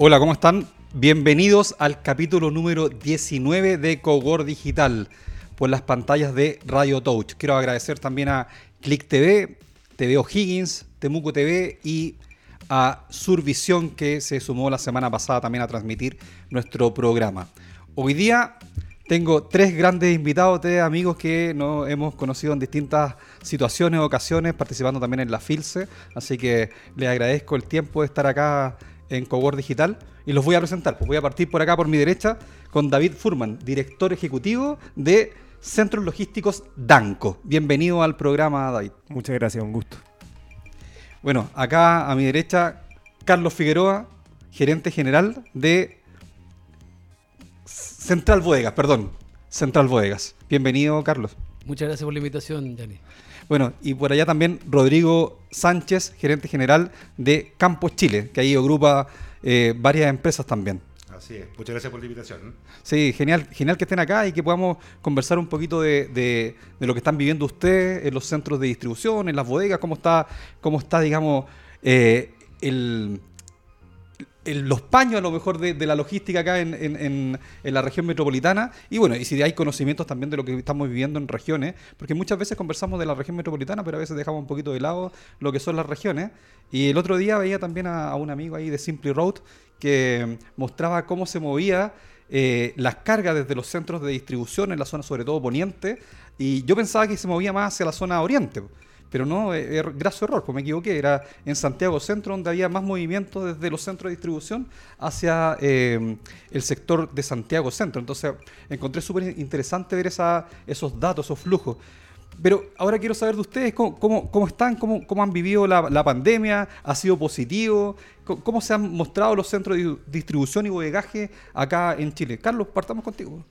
Hola, ¿cómo están? Bienvenidos al capítulo número 19 de Cogor Digital por las pantallas de Radio Touch. Quiero agradecer también a Click TV, TV O'Higgins, Temuco TV y a Survisión que se sumó la semana pasada también a transmitir nuestro programa. Hoy día tengo tres grandes invitados, tres amigos que nos hemos conocido en distintas situaciones, ocasiones, participando también en la FILSE, así que les agradezco el tiempo de estar acá en Cogor Digital y los voy a presentar. Pues voy a partir por acá por mi derecha con David Furman, director ejecutivo de Centros Logísticos Danco. Bienvenido al programa, David. Muchas gracias, un gusto. Bueno, acá a mi derecha, Carlos Figueroa, gerente general de Central Bodegas, perdón, Central Bodegas. Bienvenido, Carlos. Muchas gracias por la invitación, Yanni. Bueno, y por allá también Rodrigo Sánchez, gerente general de Campos Chile, que ahí agrupa eh, varias empresas también. Así es, muchas gracias por la invitación. Sí, genial, genial que estén acá y que podamos conversar un poquito de, de, de lo que están viviendo ustedes en los centros de distribución, en las bodegas, cómo está, cómo está digamos, eh, el, el- los paños a lo mejor de, de la logística acá en, en- en- en la región metropolitana y bueno, y si hay conocimientos también de lo que estamos viviendo en regiones, porque muchas veces conversamos de la región metropolitana, pero a veces dejamos un poquito de lado lo que son las regiones. Y el otro día veía también a, a un amigo ahí de Simply Road que mostraba cómo se movía eh, las cargas desde los centros de distribución en la zona sobre todo poniente y yo pensaba que se movía más hacia la zona oriente. Pero no, eh, er- graso error, pues me equivoqué. Era en Santiago Centro donde había más movimiento desde los centros de distribución hacia eh, el sector de Santiago Centro. Entonces encontré súper interesante ver esos datos, esos flujos. Pero ahora quiero saber de ustedes cómo, cómo- están, cómo, cómo han vivido la, la pandemia, ha sido positivo, cómo se han mostrado los centros de distribución y bodegaje acá en Chile. Carlos, partamos contigo.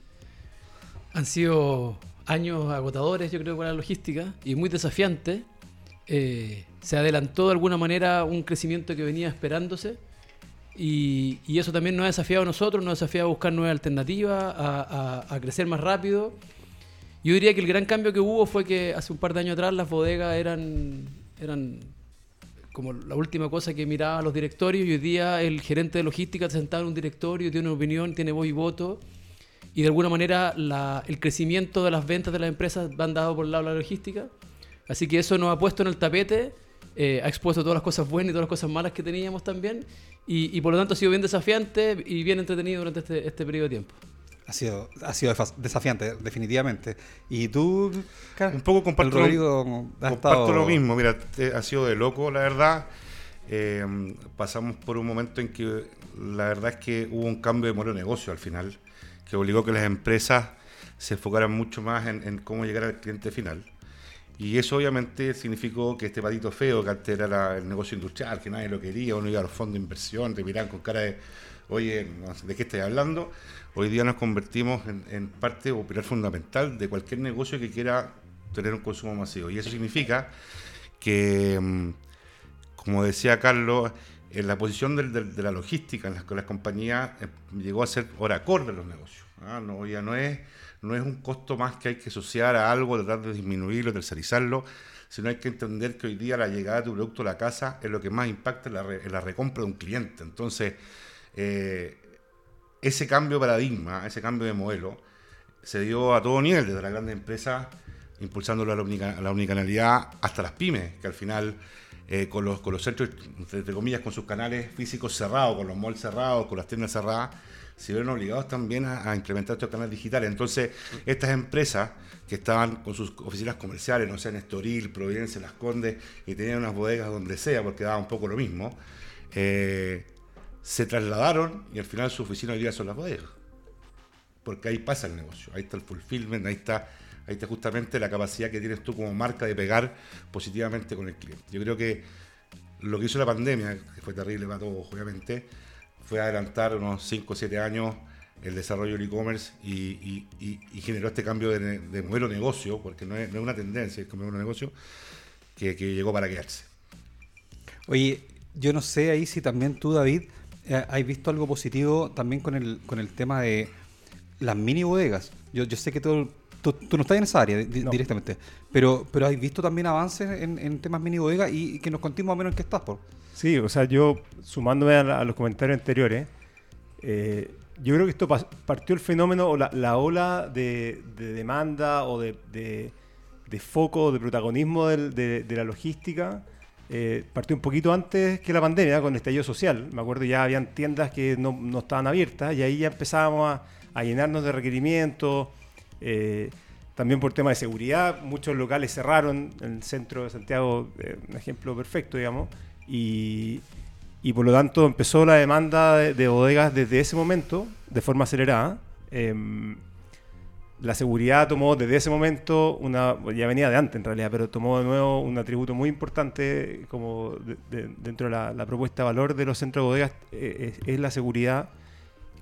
Han sido años agotadores, yo creo, para la logística y muy desafiantes. Eh, se adelantó de alguna manera un crecimiento que venía esperándose y, eso también nos ha desafiado a nosotros, nos ha desafiado a buscar nuevas alternativas, a, a- a crecer más rápido. Yo diría que el gran cambio que hubo fue que hace un par de años atrás las bodegas eran, eran como la última cosa que miraba los directorios y hoy día el gerente de logística se sentado en un directorio, tiene una opinión, tiene voz y voto y de alguna manera la- el crecimiento de las ventas de las empresas van dado por el lado de la logística. Así que eso nos ha puesto en el tapete, eh, ha expuesto todas las cosas buenas y todas las cosas malas que teníamos también y, y por lo tanto ha sido bien desafiante y bien entretenido durante este, este periodo de tiempo. Ha sido, ha sido desafiante, definitivamente. ¿Y tú, Un poco comparto, Rodrigo, comparto estado- lo mismo, mira, te- ha sido de loco, la verdad. Eh, pasamos por un momento en que la verdad es que hubo un cambio de modelo de negocio al final, que obligó que las empresas se enfocaran mucho más en, cómo llegar al cliente final. Y eso obviamente significó que este patito feo, que antes era el negocio industrial, que nadie lo quería, uno iba a los fondos de inversión, te miraban con cara de, oye, ¿de qué estás hablando? Hoy día nos convertimos en, en parte o pilar fundamental de cualquier negocio que quiera tener un consumo masivo. Y eso significa que, mm, como decía Carlos, en la posición de la logística en las, con las compañías eh, llegó a ser hora acorde a los negocios. ¿ah? No, ya no es, no es un costo más que hay que asociar a algo, tratar de disminuirlo, tercerizarlo, sino hay que entender que hoy día la llegada de tu producto a la casa es lo que más impacta en la, recompra de un cliente. Entonces, eh, ese cambio de paradigma, ese cambio de modelo, se dio a todo nivel, desde las grandes empresas, impulsándolo a la, unicanalidad, hasta las pymes, que al final, eh, con, los, con los centros, entre comillas, con sus canales físicos cerrados, con los malls cerrados, con las tiendas cerradas, se vieron obligados también a, a implementar estos canales digitales. Entonces, estas empresas que estaban con sus oficinas comerciales, no sé, en Estoril, Providencia, Las Condes, y tenían unas bodegas donde sea, porque daba un poco lo mismo, eh, se trasladaron y al final su oficina hoy día son las bodegas porque ahí pasa el negocio, ahí está el fulfillment, ahí está, ahí está justamente la capacidad que tienes tú como marca de pegar positivamente con el cliente. Yo creo que lo que hizo la pandemia, que fue terrible para todos, obviamente, fue adelantar unos 5 o 7 años el desarrollo del e-commerce y, generó este cambio de, modelo de negocio, porque no es, una tendencia, es como un negocio que, llegó para quedarse. Oye, yo no sé ahí si también tú, David, eh, has visto algo positivo también con el, con el tema de las mini bodegas. Yo, yo sé que tú, tú, tú no estás en esa área di- No. directamente, pero, pero has visto también avances en, en temas mini bodegas y, y que nos contéis más o menos en qué estás, por. Sí, o sea, yo sumándome a, la- a los comentarios anteriores, Eh, yo creo que esto partió el fenómeno o la, ola de, demanda o de, de, foco, de protagonismo de, la logística. Eh, partió un poquito antes que la pandemia, con el estallido social. Me acuerdo ya habían tiendas que no, no estaban abiertas y ahí ya empezábamos a, a llenarnos de requerimientos. Eh, también por tema de seguridad, muchos locales cerraron el centro de Santiago, eh, un ejemplo perfecto, digamos, y, y, por lo tanto empezó la demanda de, bodegas desde ese momento, de forma acelerada. Em, la seguridad tomó desde ese momento una, ya venía de antes en realidad, pero tomó de nuevo un atributo muy importante como dentro de la, propuesta de valor de los centros de bodegas, eh, es, la seguridad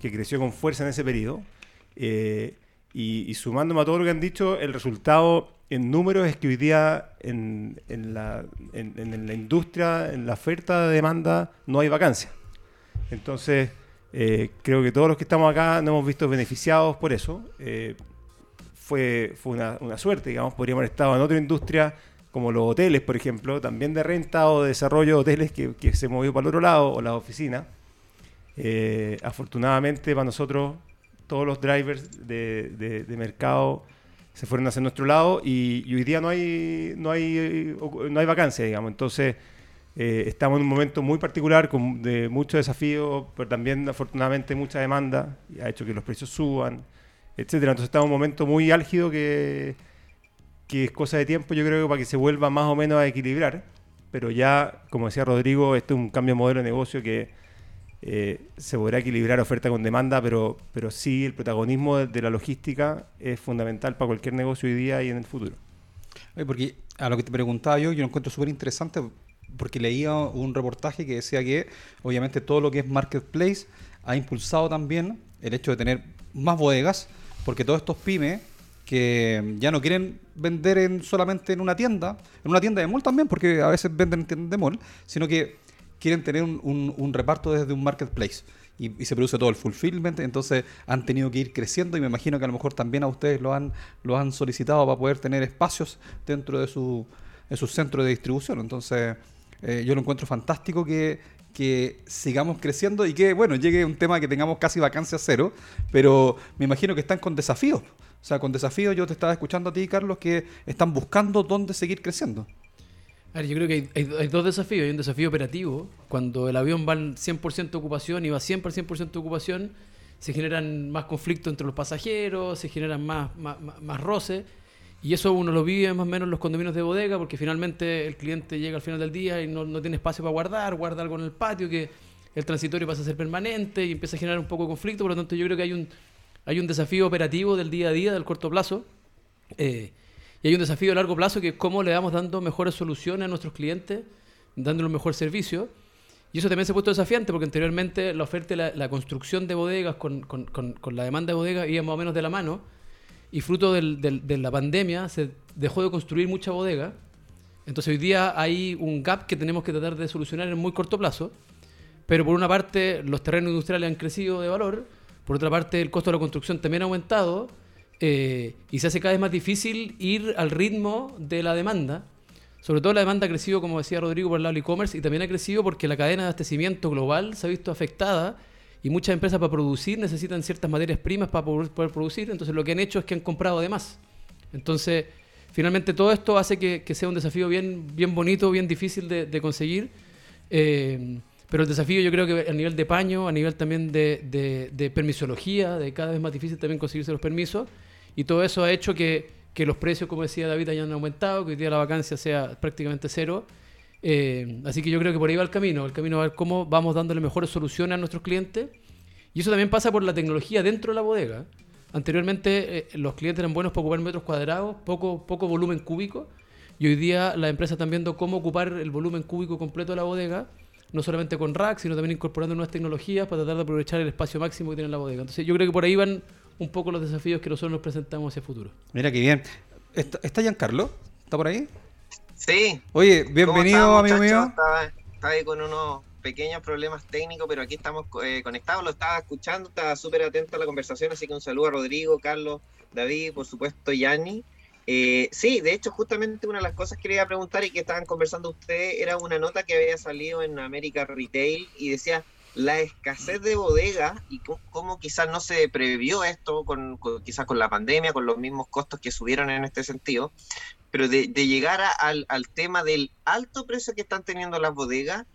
que creció con fuerza en ese periodo. Eh, y, sumándome a todo lo que han dicho, el resultado en números es que hoy día en, la, industria, en la oferta de demanda, no hay vacancia. Entonces, eh, creo que todos los que estamos acá nos hemos visto beneficiados por eso. Eh, fue fue una, una, suerte, digamos, podríamos haber estado en otra industria como los hoteles, por ejemplo, también de renta o de desarrollo de hoteles que, que se movió para el otro lado, o las oficinas. Eh, afortunadamente para nosotros todos los drivers de, mercado se fueron hacia nuestro lado y, hoy día no hay, no hay, no hay vacancia, digamos. Entonces, eh, estamos en un momento muy particular con, de muchos desafíos, pero también afortunadamente mucha demanda y ha hecho que los precios suban, etcétera. Entonces, estamos en un momento muy álgido que, que es cosa de tiempo, yo creo, para que se vuelva más o menos a equilibrar. Pero ya, como decía Rodrigo, este es un cambio de modelo de negocio que eh, se podrá equilibrar oferta con demanda, pero, pero sí el protagonismo de, la logística es fundamental para cualquier negocio hoy día y en el futuro. porque a lo que te preguntaba yo, yo lo encuentro súper interesante porque leía un reportaje que decía que obviamente todo lo que es marketplace ha impulsado también el hecho de tener más bodegas, porque todos estos pymes que ya no quieren vender en, solamente en una tienda, en una tienda de mall también, porque a veces venden en tiendas de mall, sino que quieren tener un, reparto desde un marketplace. Y, se produce todo el fulfillment, entonces han tenido que ir creciendo y me imagino que a lo mejor también a ustedes lo han, lo han solicitado para poder tener espacios dentro de su, de su centro de distribución. Entonces eh, yo lo encuentro fantástico que, que sigamos creciendo y que, bueno, llegue un tema que tengamos casi vacancia cero, pero me imagino que están con desafíos. O sea, con desafíos yo te estaba escuchando a ti, Carlos, que están buscando dónde seguir creciendo yo creo que hay, dos desafíos. Hay un desafío operativo. Cuando el avión va al 100% de ocupación y va siempre al 100% de ocupación, se generan más conflictos entre los pasajeros, se generan más, más, roces. Y eso uno lo vive más o menos en los condominios de bodega, porque finalmente el cliente llega al final del día y no, no tiene espacio para guardar, guarda algo en el patio, que el transitorio pasa a ser permanente y empieza a generar un poco de conflicto. Por lo tanto, yo creo que hay un, hay un desafío operativo del día a día, del corto plazo. Eh, y hay un desafío a largo plazo que es cómo le vamos dando mejores soluciones a nuestros clientes, dándoles un mejor servicio. Y eso también se ha puesto desafiante porque anteriormente la oferta y la, construcción de bodegas con, con, con, la demanda de bodegas iba más o menos de la mano. Y fruto del, de la pandemia se dejó de construir mucha bodega. Entonces hoy día hay un gap que tenemos que tratar de solucionar en muy corto plazo. Pero por una parte los terrenos industriales han crecido de valor, por otra parte el costo de la construcción también ha aumentado eh, y se hace cada vez más difícil ir al ritmo de la demanda. Sobre todo la demanda ha crecido, como decía Rodrigo, por el lado del e-commerce y también ha crecido porque la cadena de abastecimiento global se ha visto afectada y muchas empresas para producir necesitan ciertas materias primas para poder, producir. Entonces lo que han hecho es que han comprado de más. Entonces, finalmente todo esto hace que, sea un desafío bien, bien bonito, bien difícil de, conseguir. Eh, pero el desafío yo creo que a nivel de paño, a nivel también de, de permisología, de cada vez más difícil también conseguirse los permisos. Y todo eso ha hecho que, los precios, como decía David, hayan aumentado, que hoy día la vacancia sea prácticamente cero. Eh, así que yo creo que por ahí va el camino, el camino a ver cómo vamos dándole mejores soluciones a nuestros clientes. Y eso también pasa por la tecnología dentro de la bodega. Anteriormente eh, los clientes eran buenos para ocupar metros cuadrados, poco, poco volumen cúbico. Y hoy día las empresas están viendo cómo ocupar el volumen cúbico completo de la bodega, no solamente con rack, sino también incorporando nuevas tecnologías para tratar de aprovechar el espacio máximo que tiene la bodega. Entonces yo creo que por ahí van un poco los desafíos que nosotros nos presentamos hacia el futuro. Mira qué bien. ¿Está, está Giancarlo? ¿Está por ahí? Sí. Oye, bienvenido, amigo mío. Estaba, ahí con unos pequeños problemas técnicos, pero aquí estamos eh, conectados, lo estaba escuchando, estaba súper atento a la conversación, así que un saludo a Rodrigo, Carlos, David, por supuesto, Yanni. Eh, sí, de hecho, justamente una de las cosas que quería preguntar y que estaban conversando ustedes era una nota que había salido en América Retail y decía la escasez de bodega y cómo, quizás no se previó esto con, quizás con la pandemia, con los mismos costos que subieron en este sentido, pero de, llegar al, al, tema del alto precio que están teniendo las bodegas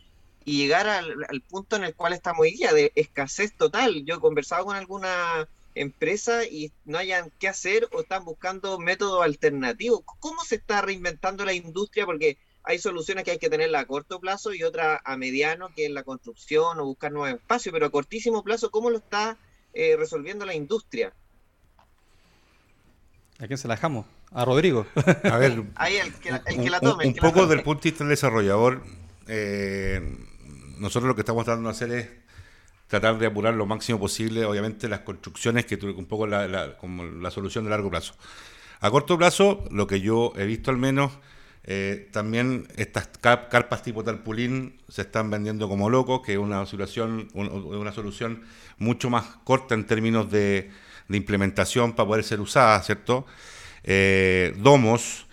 y llegar al, punto en el cual estamos hoy día, de escasez total. Yo he conversado con alguna empresa y no hayan qué hacer o están buscando métodos alternativos. ¿Cómo se está reinventando la industria? Porque hay soluciones que hay que tenerla a corto plazo y otra a mediano, que es la construcción o buscar nuevos espacios, pero a cortísimo plazo, ¿cómo lo está eh, resolviendo la industria? ¿A quién se la dejamos? A Rodrigo. A ver, Ahí el que, la, tome. Un, poco del punto de vista del desarrollador, eh, nosotros lo que estamos tratando de hacer es tratar de apurar lo máximo posible, obviamente, las construcciones, que tuve un poco la, como la solución de largo plazo. A corto plazo, lo que yo he visto al menos eh, también estas carpas tipo tarpulín se están vendiendo como locos, que es una solución, una solución mucho más corta en términos de, implementación para poder ser usada, ¿cierto? Eh, domos,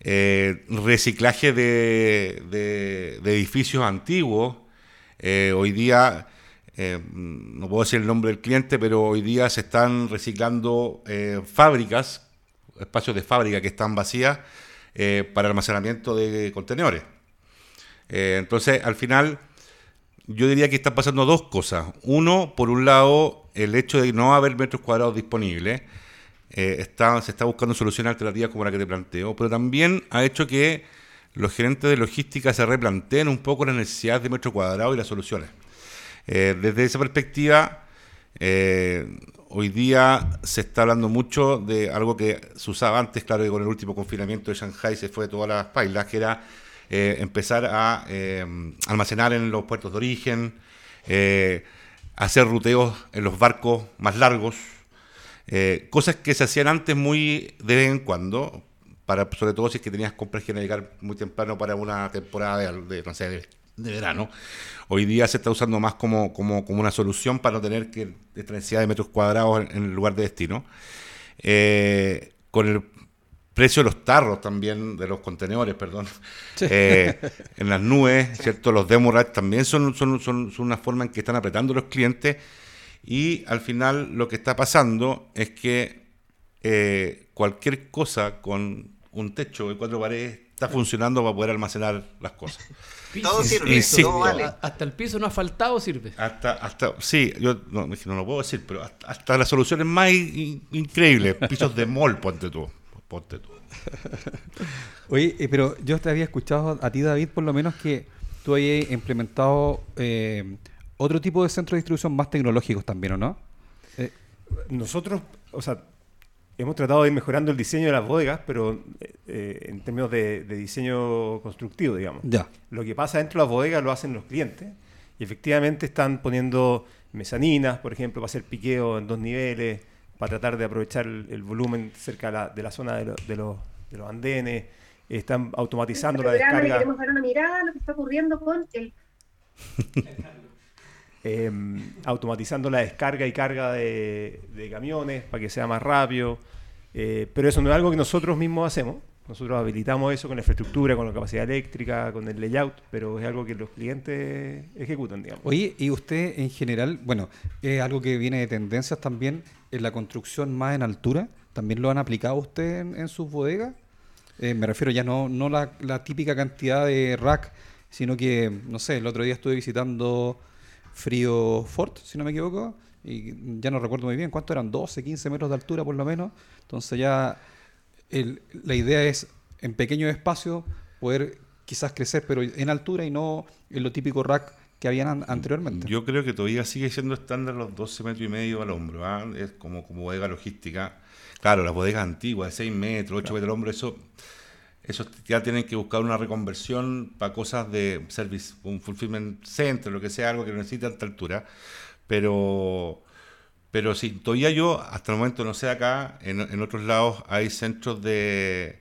eh, reciclaje de, edificios antiguos. hoy día, no puedo decir el nombre del cliente, pero hoy día se están reciclando fábricas, espacios de fábrica que están vacías eh, para almacenamiento de contenedores. Eh, entonces, al final, yo diría que están pasando dos cosas. Uno, por un lado, el hecho de no haber metros cuadrados disponibles. Eh, se está buscando soluciones alternativas como la que te planteo, pero también ha hecho que los gerentes de logística se replanteen un poco las necesidades de metros cuadrados y las soluciones. desde esa perspectiva, Hoy día se está hablando mucho de algo que se usaba antes, claro que con el último confinamiento de Shanghai se fue de todas las pailas, que era eh, empezar a eh, almacenar en los puertos de origen, eh, hacer ruteos en los barcos más largos, cosas que se hacían antes muy de vez en cuando, para, sobre todo si es que tenías compras que llegar muy temprano para una temporada de, de no de de verano. Hoy día se está usando más como, como, como una solución para no tener que necesidad de metros cuadrados en, el lugar de destino. Eh, con el precio de los tarros también, de los contenedores, perdón, eh, en las nubes, ¿cierto? Los demurrats también son, son, son, una forma en que están apretando los clientes y al final lo que está pasando es que eh, cualquier cosa con un techo y cuatro paredes está funcionando para poder almacenar las cosas. Todo sirve, Hasta el piso no ha faltado sirve. Hasta, hasta, sí, yo no, no lo puedo decir, pero hasta, las soluciones más increíbles, pisos de mol, ponte tú, ponte tú. Oye, eh, pero yo te había escuchado a ti, David, por lo menos que tú hayas implementado eh, otro tipo de centros de distribución más tecnológicos también, ¿o no? Eh, nosotros, o sea, hemos tratado de ir mejorando el diseño de las bodegas, pero eh, en términos de, diseño constructivo, digamos. Ya. Lo que pasa dentro de las bodegas lo hacen los clientes y efectivamente están poniendo mezaninas, por ejemplo, para hacer piqueo en dos niveles, para tratar de aprovechar el, volumen cerca de la, zona de, los, andenes. Están automatizando la descarga. Queremos dar una mirada a lo que está ocurriendo con el Em, automatizando la descarga y carga de, camiones para que sea más rápido. Eh, pero eso no es algo que nosotros mismos hacemos. Nosotros habilitamos eso con la infraestructura, con la capacidad eléctrica, con el layout, pero es algo que los clientes ejecutan, digamos. Oye, y usted en general, bueno, es algo que viene de tendencias también en la construcción más en altura. ¿También lo han aplicado usted en, sus bodegas? Eh, me refiero ya no, no la, la típica cantidad de rack, sino que, no sé, el otro día estuve visitando Frío Fort, si no me equivoco, y ya no recuerdo muy bien cuánto eran, 12, 15 metros de altura por lo menos. Entonces ya la idea es en pequeño espacio poder quizás crecer, pero en altura y no en lo típico rack que habían anteriormente. Yo creo que todavía sigue siendo estándar los 12 metros y medio al hombro, ¿ah? es como, como bodega logística. Claro, las bodegas antiguas, de 6 metros, 8 metros al hombro, eso esos ya tienen que buscar una reconversión para cosas de service, un fulfillment center, lo que sea, algo que necesite tanta altura. Pero, pero sí, todavía yo, hasta el momento, no sé acá, en, otros lados hay centros de,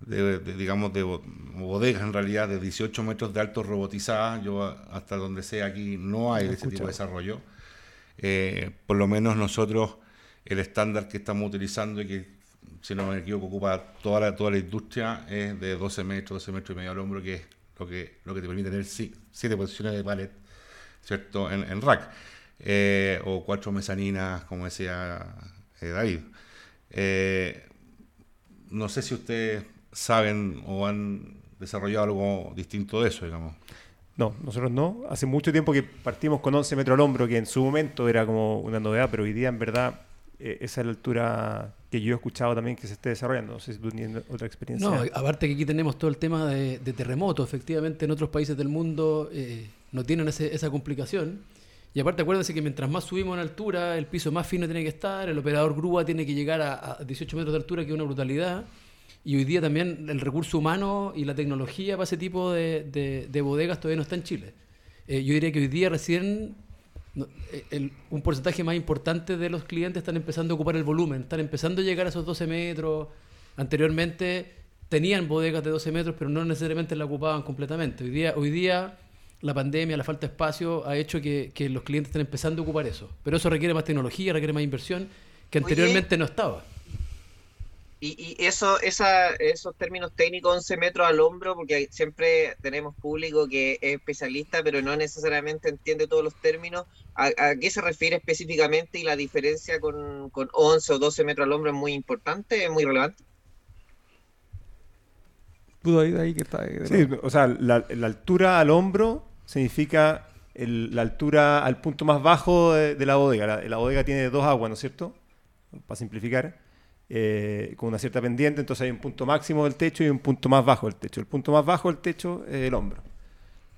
digamos, de bodegas en realidad, de 18 metros de alto robotizadas. Yo, hasta donde sé, aquí no hay ese tipo de desarrollo. Eh, por lo menos nosotros, el estándar que estamos utilizando y que si no me equivoco, ocupa toda la, toda la industria, es de 12 metros, 12 metros y medio al hombro, que es lo que, lo que te permite tener siete posiciones de palet ¿cierto? En, en rack. Eh, o cuatro mezaninas, como decía eh, David. Eh, no sé si ustedes saben o han desarrollado algo distinto de eso, digamos. No, nosotros no. Hace mucho tiempo que partimos con 11 metros al hombro, que en su momento era como una novedad, pero hoy día en verdad eh, esa es la altura que yo he escuchado también que se esté desarrollando. No sé si tú tienes otra experiencia. No, aparte que aquí tenemos todo el tema de, de terremotos. Efectivamente, en otros países del mundo eh, no tienen ese- esa complicación. Y aparte, acuérdense que mientras más subimos en altura, el piso más fino tiene que estar, el operador grúa tiene que llegar a, a 18 metros de altura, que es una brutalidad. Y hoy día también el recurso humano y la tecnología para ese tipo de, de- de bodegas todavía no está en Chile. Eh, yo diría que hoy día recién el- un porcentaje más importante de los clientes están empezando a ocupar el volumen, están empezando a llegar a esos 12 metros. Anteriormente tenían bodegas de 12 metros, pero no necesariamente la ocupaban completamente. Hoy día, hoy día la pandemia, la falta de espacio ha hecho que, que los clientes estén empezando a ocupar eso. Pero eso requiere más tecnología, requiere más inversión que Oye. anteriormente no estaba. Y, y eso, esa, esos términos técnicos, 11 metros al hombro, porque hay- siempre tenemos público que es especialista, pero no necesariamente entiende todos los términos. ¿A, a qué se refiere específicamente? Y la diferencia con, con 11 o 12 metros al hombro es muy importante, es muy relevante. Pudo ahí, ahí que está ahí Sí, o sea, la, la altura al hombro significa el- la altura al punto más bajo de, de la bodega. La, la bodega tiene dos aguas, ¿no es cierto? Para simplificar, eh, con una cierta pendiente, entonces hay un punto máximo del techo y un punto más bajo del techo. El punto más bajo del techo es el hombro.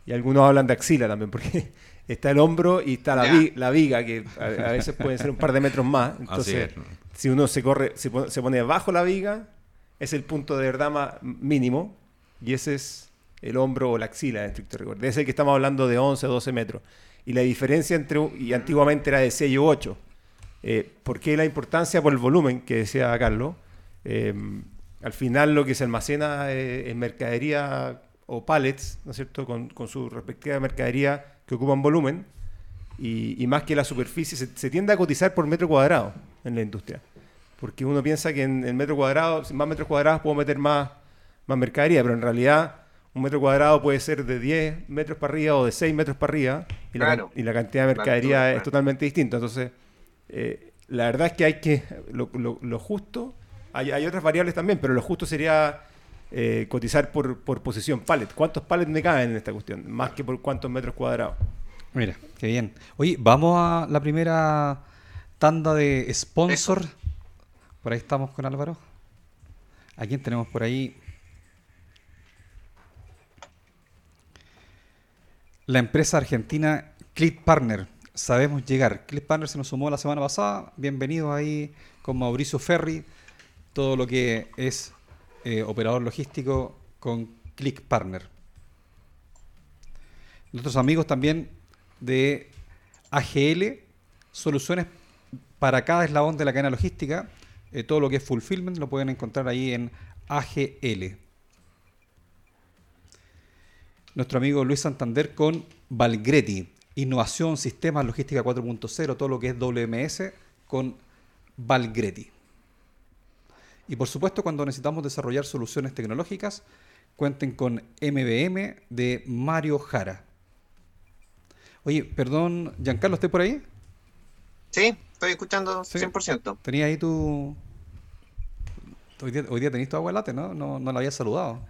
Y algunos hablan de axila también, porque está el hombro y está la, vi- la viga, que a, a veces pueden ser un par de metros más. Entonces, si uno se corre, se pone, se pone bajo la viga, es el punto de verdad más mínimo, y ese es el hombro o la axila en estricto rigor. De ese que estamos hablando de 11 o 12 metros. Y la diferencia entre, y antiguamente era de 6 u 8. Eh, ¿Por qué la importancia? Por el volumen que decía Carlos. Eh, al final lo que se almacena eh, en mercadería o pallets, ¿no es cierto?, con, con su respectiva mercadería que ocupan volumen, y, y más que la superficie, se, se tiende a cotizar por metro cuadrado en la industria. Porque uno piensa que en el metro cuadrado, más metros cuadrados puedo meter más, más mercadería, pero en realidad un metro cuadrado puede ser de 10 metros para arriba o de 6 metros para arriba, y, la, Claro. can- y la cantidad de La mercadería es claro. totalmente distinta. Entonces, eh, la verdad es que hay que, lo, lo- lo justo, hay, hay otras variables también, pero lo justo sería eh, cotizar por, por posición pallet. ¿Cuántos pallets me caben en esta cuestión? Más que por cuántos metros cuadrados. Mira, qué bien. Oye, vamos a la primera tanda de sponsor. Por ahí estamos con Álvaro. ¿A quién tenemos por ahí? La empresa argentina Click Partner. Sabemos llegar. Click Partner se nos sumó la semana pasada. Bienvenidos ahí con Mauricio Ferri. Todo lo que es eh, operador logístico con Click Partner. Nuestros amigos también de AGL, soluciones para cada eslabón de la cadena logística. Eh, todo lo que es fulfillment lo pueden encontrar ahí en AGL. Nuestro amigo Luis Santander con Valgretti, innovación, sistemas, logística 4.0, todo lo que es WMS con Valgretti. Y por supuesto, cuando necesitamos desarrollar soluciones tecnológicas, cuenten con MBM de Mario Jara. Oye, perdón, Giancarlo, ¿estás por ahí? Sí, estoy escuchando Sí. 100%. Tenía ahí tu... Hoy día, hoy día tenés tu agua late, ¿no? No, no la había saludado.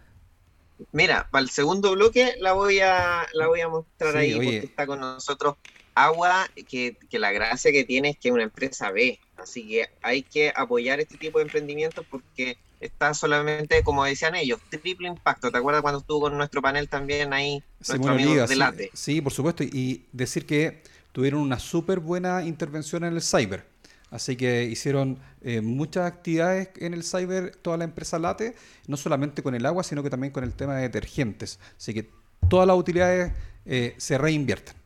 Mira, para el segundo bloque la voy a, la voy a mostrar Sí, ahí oye. porque está con nosotros Agua, que, que la gracia que tiene es que es una empresa B, así que hay que apoyar este tipo de emprendimientos porque está solamente, como decían ellos, triple impacto. ¿Te acuerdas cuando estuvo con nuestro panel también ahí, nuestro Simón amigo de sí, sí, por supuesto. Y decir que tuvieron una súper buena intervención en el cyber. Así que hicieron eh, muchas actividades en el cyber, toda la empresa Late, no solamente con el agua, sino que también con el tema de detergentes. Así que todas las utilidades eh, se reinvierten.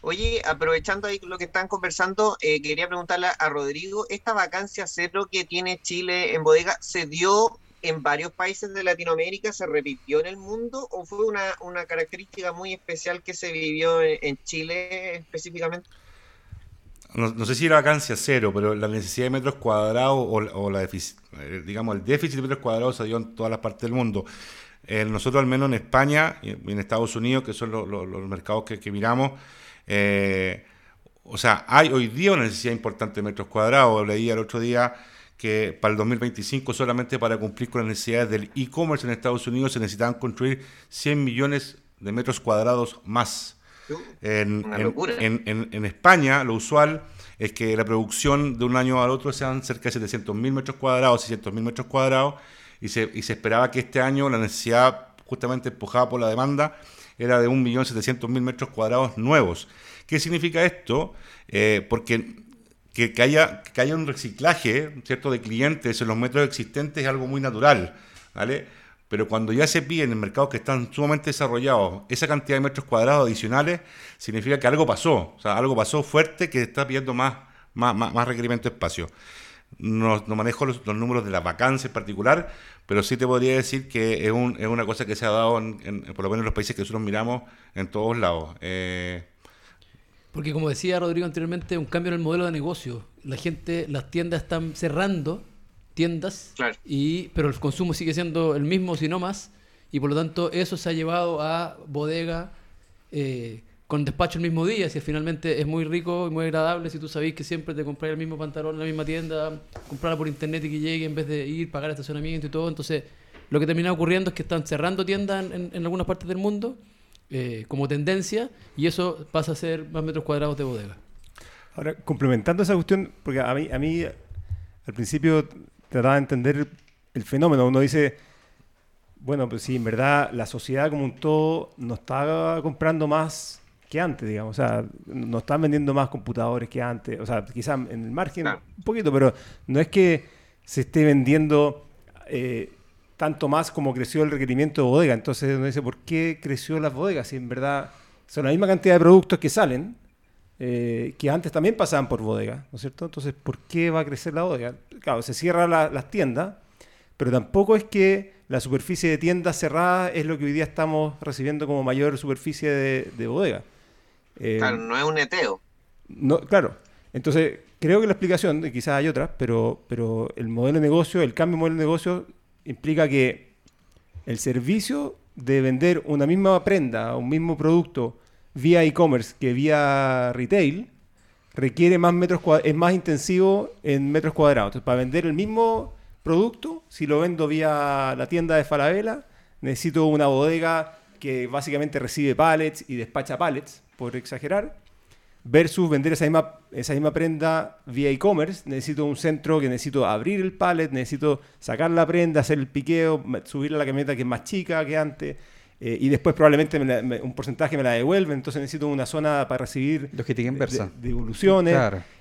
Oye, aprovechando ahí lo que están conversando, eh, quería preguntarle a Rodrigo, ¿esta vacancia cero que tiene Chile en bodega se dio en varios países de Latinoamérica, se repitió en el mundo o fue una, una característica muy especial que se vivió en, en Chile específicamente? No, sé si la vacancia cero, pero la necesidad de metros cuadrados o, la eh, digamos, el déficit de metros cuadrados se dio en todas las partes del mundo. nosotros, al menos en España y en Estados Unidos, que son los mercados que, miramos, eh, o sea, hay hoy día una necesidad importante de metros cuadrados. Leí el otro día que para el 2025, solamente para cumplir con las necesidades del e-commerce en Estados Unidos, se necesitaban construir 100 millones de metros cuadrados más. En, en, España, lo usual es que la producción de un año al otro sean cerca de 700.000 metros cuadrados, 600.000 metros cuadrados, y se, y se esperaba que este año la necesidad, justamente empujada por la demanda, era de 1.700.000 metros cuadrados nuevos. ¿Qué significa esto? Eh, porque que, haya, que haya un reciclaje ¿cierto? de clientes en los metros existentes es algo muy natural. ¿vale? Pero cuando ya se pide en mercados que están sumamente desarrollados esa cantidad de metros cuadrados adicionales, significa que algo pasó. O sea, algo pasó fuerte que está pidiendo más, más, más, requerimiento de espacio. No, manejo los, números de la vacancia en particular, pero sí te podría decir que es una cosa que se ha dado, en, por lo menos en los países que nosotros miramos, en todos lados. Eh, porque como decía Rodrigo anteriormente, un cambio en el modelo de negocio. La gente, las tiendas están cerrando tiendas, y, pero el consumo sigue siendo el mismo, si no más, y por lo tanto eso se ha llevado a bodega eh, con despacho el mismo día, si finalmente es muy rico y muy agradable si tú sabes que siempre te compras el mismo pantalón en la misma tienda, comprarla por internet y que llegue en vez de ir, pagar estacionamiento y todo, entonces lo que termina ocurriendo es que están cerrando tiendas en, algunas partes del mundo eh, como tendencia y eso pasa a ser más metros cuadrados de bodega. Ahora, complementando esa cuestión, porque a mí, a mí al principio trataba de entender el fenómeno. Uno dice, bueno, pues sí, en verdad la sociedad como un todo no está comprando más que antes, digamos. O sea, no están vendiendo más computadores que antes. O sea, quizás en el margen un poquito, pero no es que se esté vendiendo eh, tanto más como creció el requerimiento de bodega. Entonces uno dice, ¿por qué creció las bodegas? Si en verdad son la misma cantidad de productos que salen, eh, que antes también pasaban por bodega, ¿no es cierto? Entonces, ¿por qué va a crecer la bodega? Claro, se cierran las tiendas, pero tampoco es que la superficie de tiendas cerradas es lo que hoy día estamos recibiendo como mayor superficie de, bodega. Eh, claro, no es un eteo. No, claro. Entonces, creo que la explicación, quizás hay otras, pero, pero el modelo de negocio, el cambio de modelo de negocio implica que el servicio de vender una misma prenda, un mismo producto, vía e-commerce que vía retail requiere más metros es más intensivo en metros cuadrados. Entonces, para vender el mismo producto, si lo vendo vía la tienda de Falabella, necesito una bodega que básicamente recibe pallets y despacha pallets, por exagerar, versus vender esa misma, esa misma prenda vía e-commerce, necesito un centro que necesito abrir el pallet, necesito sacar la prenda, hacer el piqueo, subir a la camioneta que es más chica que antes eh, y después probablemente un porcentaje me la devuelve, entonces necesito una zona para recibir Logística inversa. devoluciones.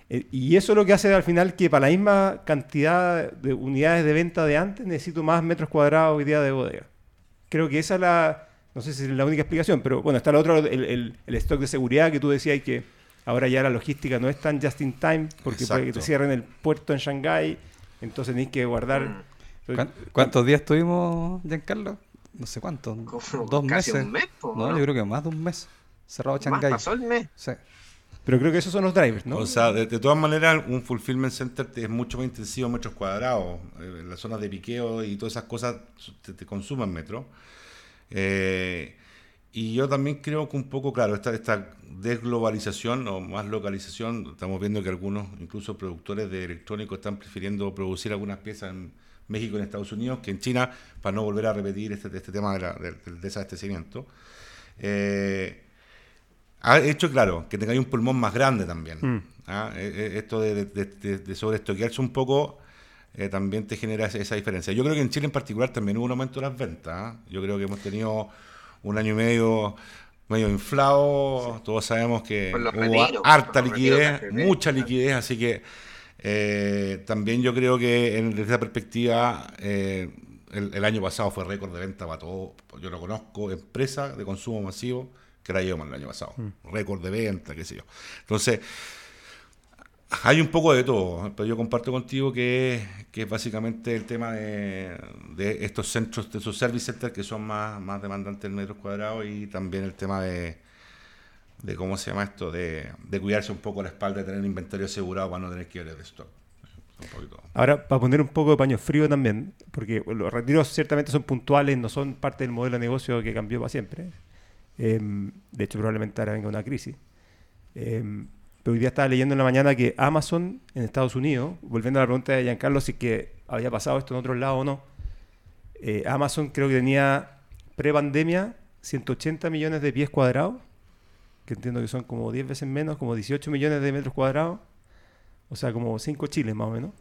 Eh, y eso es lo que hace al final que para la misma cantidad de unidades de venta de antes necesito más metros cuadrados hoy día de bodega. Creo que esa es la, no sé si es la única explicación, pero bueno, está el otro, el, stock de seguridad que tú decías que ahora ya la logística no es tan just in time porque puede que te cierren el puerto en Shanghái, entonces tenéis que guardar... ¿Cuántos días tuvimos, Giancarlo? No sé cuánto, dos meses. Un mes, no, yo creo que más de un mes. Cerrado Shanghai. pasó el mes. Sí. Pero creo que esos son los drivers, ¿no? O sea, de, todas maneras, un fulfillment center es mucho más intensivo en metros cuadrados. Eh, las zonas de piqueo y todas esas cosas te, consumen metros. Eh, y yo también creo que un poco, claro, esta, esta desglobalización o más localización, estamos viendo que algunos, incluso productores de electrónicos, están prefiriendo producir algunas piezas en México en Estados Unidos que en China, para no volver a repetir este, este tema del desabastecimiento. Eh, ha hecho, claro, que tengáis un pulmón más grande también. Mm. ¿ah? Eh, eh, esto de, de, sobreestoquearse un poco también te genera esa, diferencia. Yo creo que en Chile en particular también hubo un aumento de las ventas. ¿ah? Yo creo que hemos tenido un año y medio medio inflado, todos sabemos que hubo harta liquidez, mucha liquidez, así que eh, también yo creo que en, desde esa perspectiva, eh, el, año pasado fue récord de venta para todo. Yo lo conozco, empresa de consumo masivo que la llevamos el año pasado. Mm. Récord de venta, qué sé yo. Entonces, hay un poco de todo, pero yo comparto contigo que, que es básicamente el tema de, de, estos centros, de esos service centers que son más, más demandantes en metros cuadrados y también el tema de de cómo se llama esto, de, de cuidarse un poco la espalda, de tener inventario asegurado para no tener que ir de stock. Ahora, para poner un poco de paño frío también, porque los retiros ciertamente son puntuales, no son parte del modelo de negocio que cambió para siempre. Em, de hecho, probablemente ahora venga una crisis. Em, pero hoy día estaba leyendo en la mañana que Amazon en Estados Unidos, volviendo a la pregunta de Giancarlo, si que había pasado esto en otros lados o no, eh, Amazon creo que tenía pre-pandemia 180 millones de pies cuadrados, que entiendo que son como 10 veces menos, como 18 millones de metros cuadrados, o sea, como 5 chiles más o menos,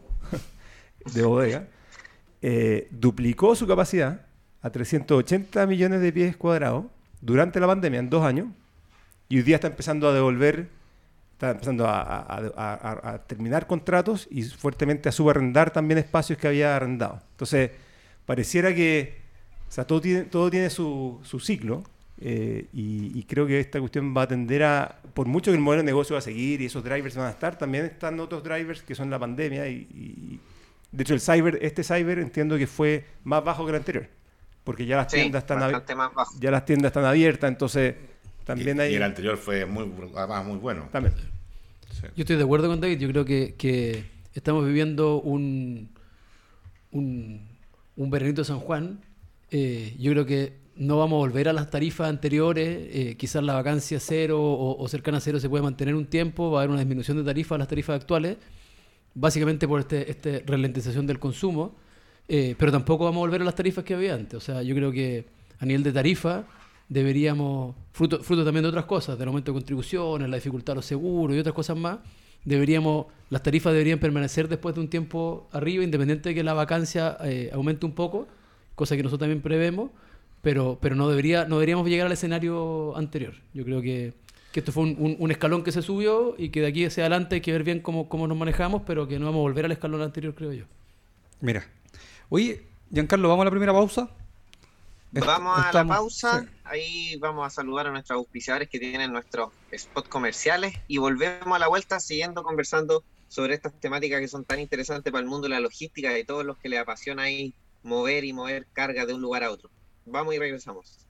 de bodega. Eh, duplicó su capacidad a 380 millones de pies cuadrados durante la pandemia, en dos años, y hoy día está empezando a devolver, está empezando a, a- terminar contratos y fuertemente a subarrendar también espacios que había arrendado. Entonces, pareciera que, o sea, todo tiene, todo tiene su, su ciclo, eh, y, y creo que esta cuestión va a tender a, por mucho que el modelo de negocio va a seguir y esos drivers van a estar, también están otros drivers que son la pandemia y, y- de hecho el cyber, este cyber entiendo que fue más bajo que el anterior, porque ya las Sí, tiendas están más bajo. ya las tiendas están abiertas, entonces también y, hay y el anterior fue muy, además muy bueno. también. Sí. Yo estoy de acuerdo con David. Yo creo que, que estamos viviendo un, un, un veranito de San Juan. Eh, yo creo que no vamos a volver a las tarifas anteriores. eh, quizás la vacancia cero o, cercana a cero se puede mantener un tiempo. Va a haber una disminución de tarifas a las tarifas actuales. Básicamente por este, este ralentización del consumo. Eh, pero tampoco vamos a volver a las tarifas que había antes. O sea, yo creo que a nivel de tarifa deberíamos, fruto, fruto también de otras cosas, del aumento de contribuciones, la dificultad de los seguros y otras cosas más, deberíamos, las tarifas deberían permanecer después de un tiempo arriba, independiente de que la vacancia eh, aumente un poco, cosa que nosotros también prevemos, pero, pero no, debería, no deberíamos llegar al escenario anterior. Yo creo que, que esto fue un, un- un escalón que se subió y que de aquí hacia adelante hay que ver bien cómo, cómo nos manejamos, pero que no vamos a volver al escalón anterior, creo yo. Mira. Oye, Giancarlo, ¿vamos a la primera pausa? Vamos a estamos- la pausa, sí. ahí vamos a saludar a nuestros auspiciadores que tienen nuestros spots comerciales y volvemos a la vuelta siguiendo conversando sobre estas temáticas que son tan interesantes para el mundo de la logística y todos los que les apasiona ahí mover y mover carga de un lugar a otro. Vamos y regresamos.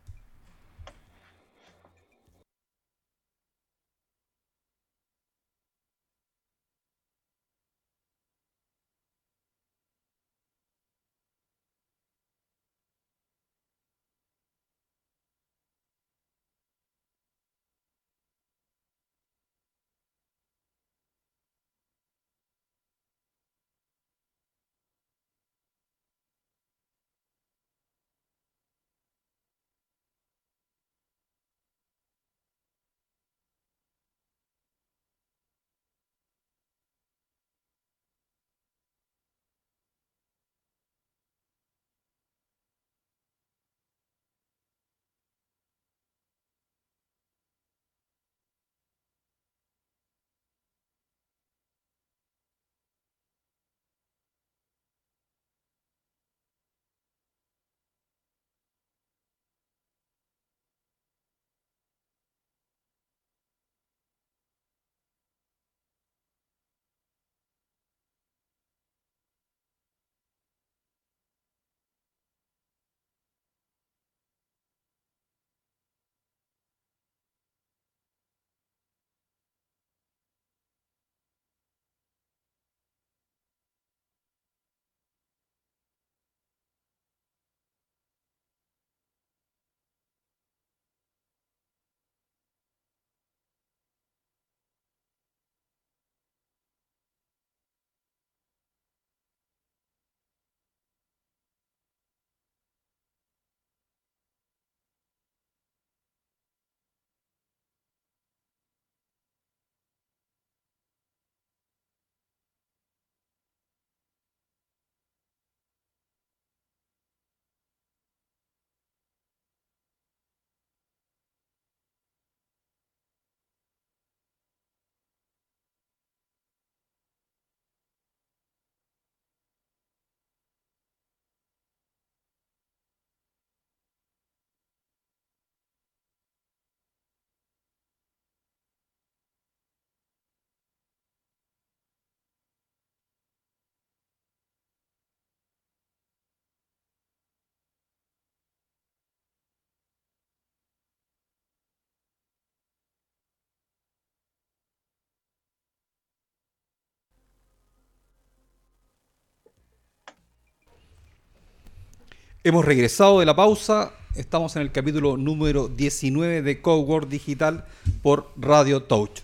Hemos regresado de la pausa. Estamos en el capítulo número 19 de Coworld Digital por Radio Touch.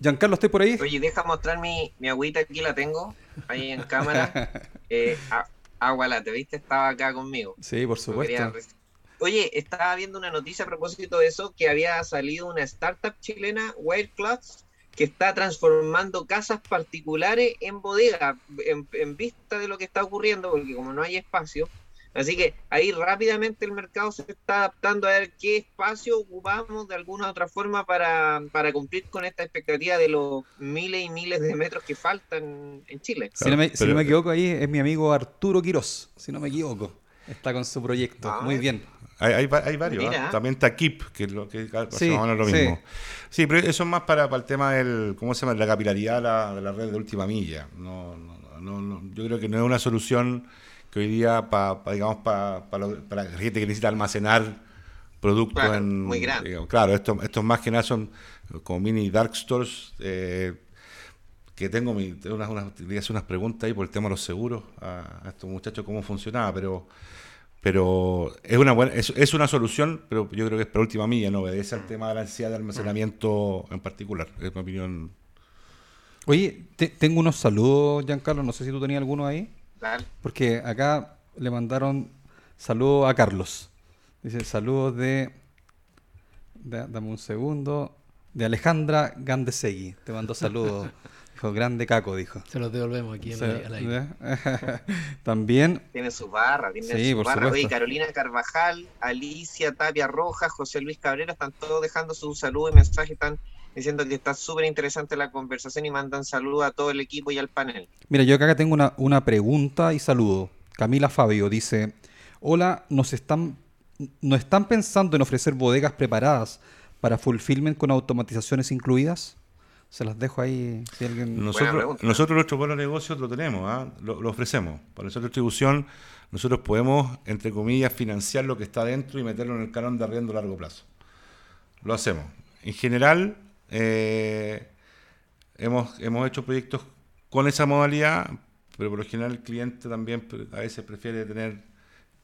Giancarlo, ¿estoy por ahí? Oye, deja mostrar mi, mi agüita, aquí la tengo, ahí en cámara. Eh, a- agua late, ¿viste? Estaba acá conmigo. Sí, por supuesto. Oye, estaba viendo una noticia a propósito de eso, que había salido una startup chilena, Wirecloths, que está transformando casas particulares en bodega, en, en vista de lo que está ocurriendo, porque como no hay espacio, así que ahí rápidamente el mercado se está adaptando a ver qué espacio ocupamos de alguna otra forma para, para cumplir con esta expectativa de los miles y miles de metros que faltan en Chile. Si, no me, si Pero- no me equivoco, ahí es mi amigo Arturo Quirós. Si no me equivoco. Está con su proyecto. Ah, Muy bien. Hay, hay, va- hay varios. ¿ah? también está Kip, que es lo que Sí, más o menos lo mismo. Sí, pero eso es más para, para el tema del, ¿cómo se llama? La capilaridad de la, de la red de última milla. No, no, no, no, yo creo que no es una solución que hoy día para, digamos, para, para la gente que necesita almacenar productos Claro, en... muy grande. digamos, claro, estos, estos más que nada son como mini dark stores, eh, que tengo, mi, tengo unas, unas, unas preguntas ahí por el tema de los seguros a, a estos muchachos, cómo funcionaba, pero pero es una buena, es, es una solución, pero yo creo que es para última milla, no obedece al tema de la ansiedad de almacenamiento en particular, es mi opinión. Oye, te- tengo unos saludos, Giancarlo. No sé si tú tenías alguno ahí. Dale. Porque acá le mandaron saludos a Carlos. Dice saludos de, da- Dame un segundo. De Alejandra Gandesegui. Te mandó saludos. dijo, grande caco, dijo. Se los devolvemos aquí en Se- la- al aire. También, Tiene su barra, tiene Sí, su por barra. Oye. Carolina Carvajal, Alicia Tapia Rojas, José Luis Cabrera, están todos dejando su saludo y mensaje, están diciendo que está súper interesante la conversación y mandan saludos a todo el equipo y al panel. mira, yo acá tengo una, una pregunta y saludo. Camila Fabio dice, hola, nos están, ¿no están pensando en ofrecer bodegas preparadas para fulfillment con automatizaciones incluidas? Se las dejo ahí si alguien... Nosotros, nosotros nuestro modelo de negocio lo tenemos, ¿ah? lo, lo ofrecemos. Para nuestra distribución, nosotros podemos, entre comillas, financiar lo que está dentro y meterlo en el canon de arriendo a largo plazo. Lo hacemos. En general, eh, hemos, hemos hecho proyectos con esa modalidad, pero por lo general el cliente también a veces prefiere tener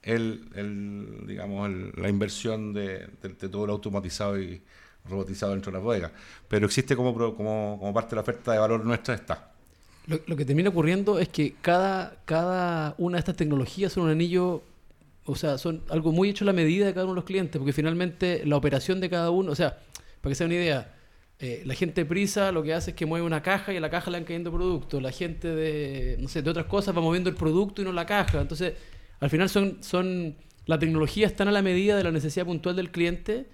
el, digamos, la inversión de, todo lo automatizado y robotizado dentro de las bodegas. Pero existe como parte de la oferta de valor nuestra, está. Lo, lo que termina ocurriendo es que cada, cada una de estas tecnologías son un anillo, o sea, son algo muy hecho a la medida de cada uno de los clientes, porque finalmente la operación de cada uno, o sea, para que sea una idea, eh, la gente de prisa lo que hace es que mueve una caja y a la caja le van cayendo productos. La gente de, no sé, de otras cosas va moviendo el producto y no la caja. Entonces, al final son, son la tecnología están a la medida de la necesidad puntual del cliente,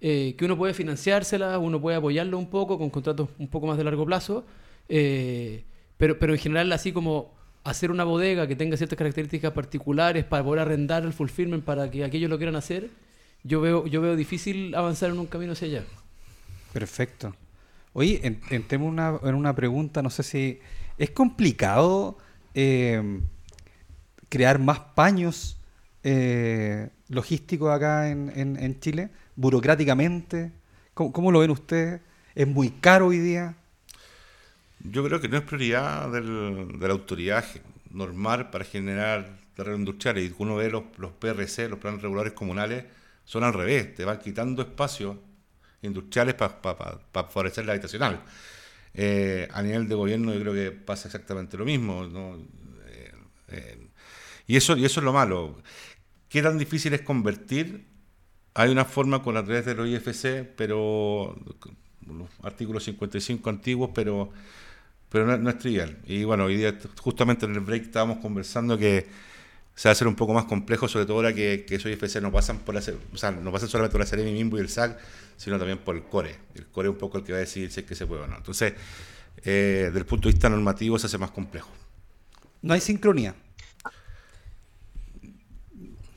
eh, que uno puede financiársela, uno puede apoyarlo un poco con contratos un poco más de largo plazo, eh, pero, pero en general así como hacer una bodega que tenga ciertas características particulares para poder arrendar el fulfillment para que aquellos lo quieran hacer, yo veo, yo veo difícil avanzar en un camino hacia allá. Perfecto. Oye, en- entremos una, en una pregunta, no sé si es complicado eh, crear más paños eh, logísticos acá en, en- en Chile, burocráticamente. ¿Cómo, cómo lo ven ustedes? ¿Es muy caro hoy día? Yo creo que no es prioridad del- de la autoridad normal para generar terreno industrial. Y uno ve los, los PRC, los planes regulares comunales, son al revés, te van quitando espacios industriales para favorecer la habitacional. Eh, a nivel de gobierno yo creo que pasa exactamente lo mismo. ¿no? Eh, eh, y, eso, y eso es lo malo. ¿Qué tan difícil es convertir? Hay una forma con a través de los IFC, pero los artículos 55 antiguos, pero pero no, no es trivial. Y bueno, hoy día justamente en el break estábamos conversando que se va a hacer un poco más complejo, sobre todo ahora que, que esos IFC no pasan por la, o sea, no pasan solamente por la Seremi Mimbo y el SAC, sino también por el CORE. El CORE es un poco el que va a decidir si es que se puede o no. Entonces, eh, desde el punto de vista normativo se hace más complejo. No hay sincronía.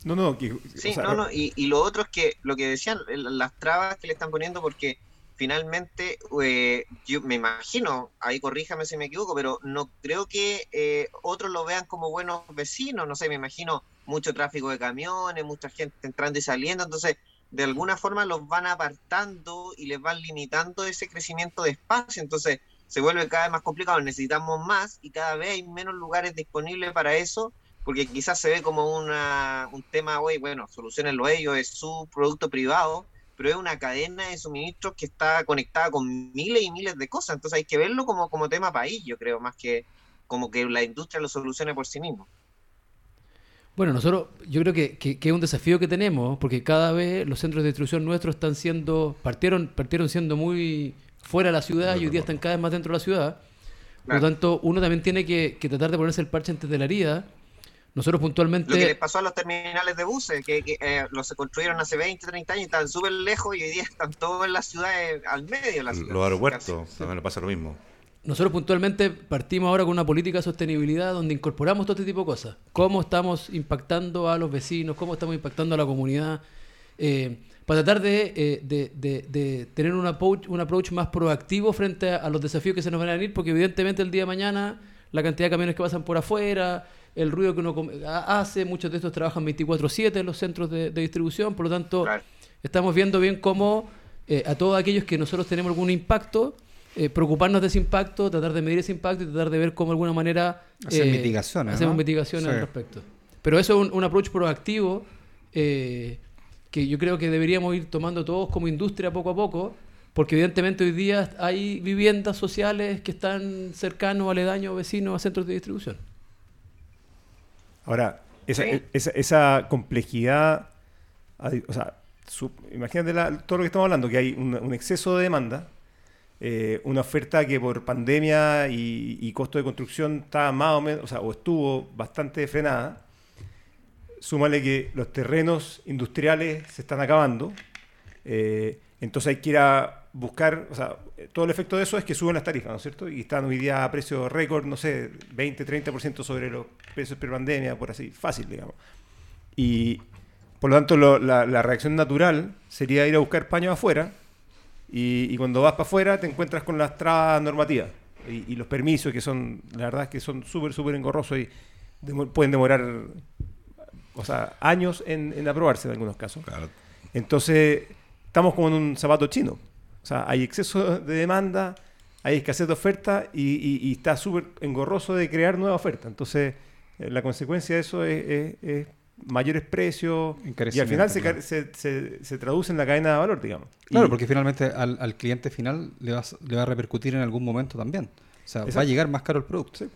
No, no, que, Sí, o sea, no, no, y, y lo otro es que lo que decían, las trabas que le están poniendo, porque finalmente, eh, yo me imagino, ahí corríjame si me equivoco, pero no creo que eh, otros lo vean como buenos vecinos, no sé, me imagino mucho tráfico de camiones, mucha gente entrando y saliendo, entonces de alguna forma los van apartando y les van limitando ese crecimiento de espacio, entonces se vuelve cada vez más complicado, necesitamos más y cada vez hay menos lugares disponibles para eso porque quizás se ve como una, un tema, hoy, bueno, solucionenlo ellos, es su producto privado, pero es una cadena de suministros que está conectada con miles y miles de cosas, entonces hay que verlo como, como tema país, yo creo, más que como que la industria lo solucione por sí mismo. Bueno, nosotros, yo creo que, que, que, es un desafío que tenemos, porque cada vez los centros de distribución nuestros están siendo, partieron, partieron siendo muy fuera de la ciudad y hoy día están cada vez más dentro de la ciudad. Por lo tanto, uno también tiene que, que, tratar de ponerse el parche antes de la herida. Nosotros puntualmente... Lo que les pasó a los terminales de buses, que, que eh, los se construyeron hace 20, 30 años y estaban súper lejos y hoy día están todos en la ciudad, al medio de la ciudad. Los aeropuertos, también le pasa lo mismo. Nosotros puntualmente partimos ahora con una política de sostenibilidad donde incorporamos todo este tipo de cosas. Cómo estamos impactando a los vecinos, cómo estamos impactando a la comunidad, eh, para tratar de, eh, de, de, de, tener un approach, un approach más proactivo frente a, a, los desafíos que se nos van a venir, porque evidentemente el día de mañana la cantidad de camiones que pasan por afuera, el ruido que uno hace, muchos de estos trabajan 24/7 en los centros de, distribución, por lo tanto claro. estamos viendo bien cómo eh, a todos aquellos que nosotros tenemos algún impacto, eh, preocuparnos de ese impacto, tratar de medir ese impacto y tratar de ver cómo de alguna manera Hacer eh, mitigaciones, hacemos ¿no? mitigaciones Sí. al respecto. Pero eso es un, un approach proactivo eh, que yo creo que deberíamos ir tomando todos como industria poco a poco, porque evidentemente hoy día hay viviendas sociales que están cercanos, aledaños, vecinos a centros de distribución. Ahora, esa, Sí. esa, esa complejidad, o sea, su- imagínate la- todo lo que estamos hablando, que hay un, un exceso de demanda, eh, una oferta que por pandemia y, y costo de construcción está más o menos, o sea, o estuvo bastante frenada. Súmale que los terrenos industriales se están acabando. eh, entonces hay que ir a buscar, o sea, todo el efecto de eso es que suben las tarifas, ¿no es cierto? Y están hoy día a precios récord, no sé, 20, 30% sobre los precios pre-pandemia, por así, fácil, digamos. Y por lo tanto, lo- la, la reacción natural sería ir a buscar paños afuera. Y, y cuando vas para afuera te encuentras con las trabas normativas y, y los permisos que son, la verdad es que son súper, súper engorrosos y demo- pueden demorar o sea, años en, en aprobarse en algunos casos. Claro. Entonces, estamos como en un zapato chino. O sea, hay exceso de demanda, hay escasez de oferta y, y- y está súper engorroso de crear nueva oferta. Entonces, eh, la consecuencia de eso es, es- es mayores precios y al final se, se, se- se traduce en la cadena de valor, digamos. Claro, Y- porque finalmente al, al cliente final le va, a- le va a repercutir en algún momento también. O sea, va a llegar más caro el producto. Sí.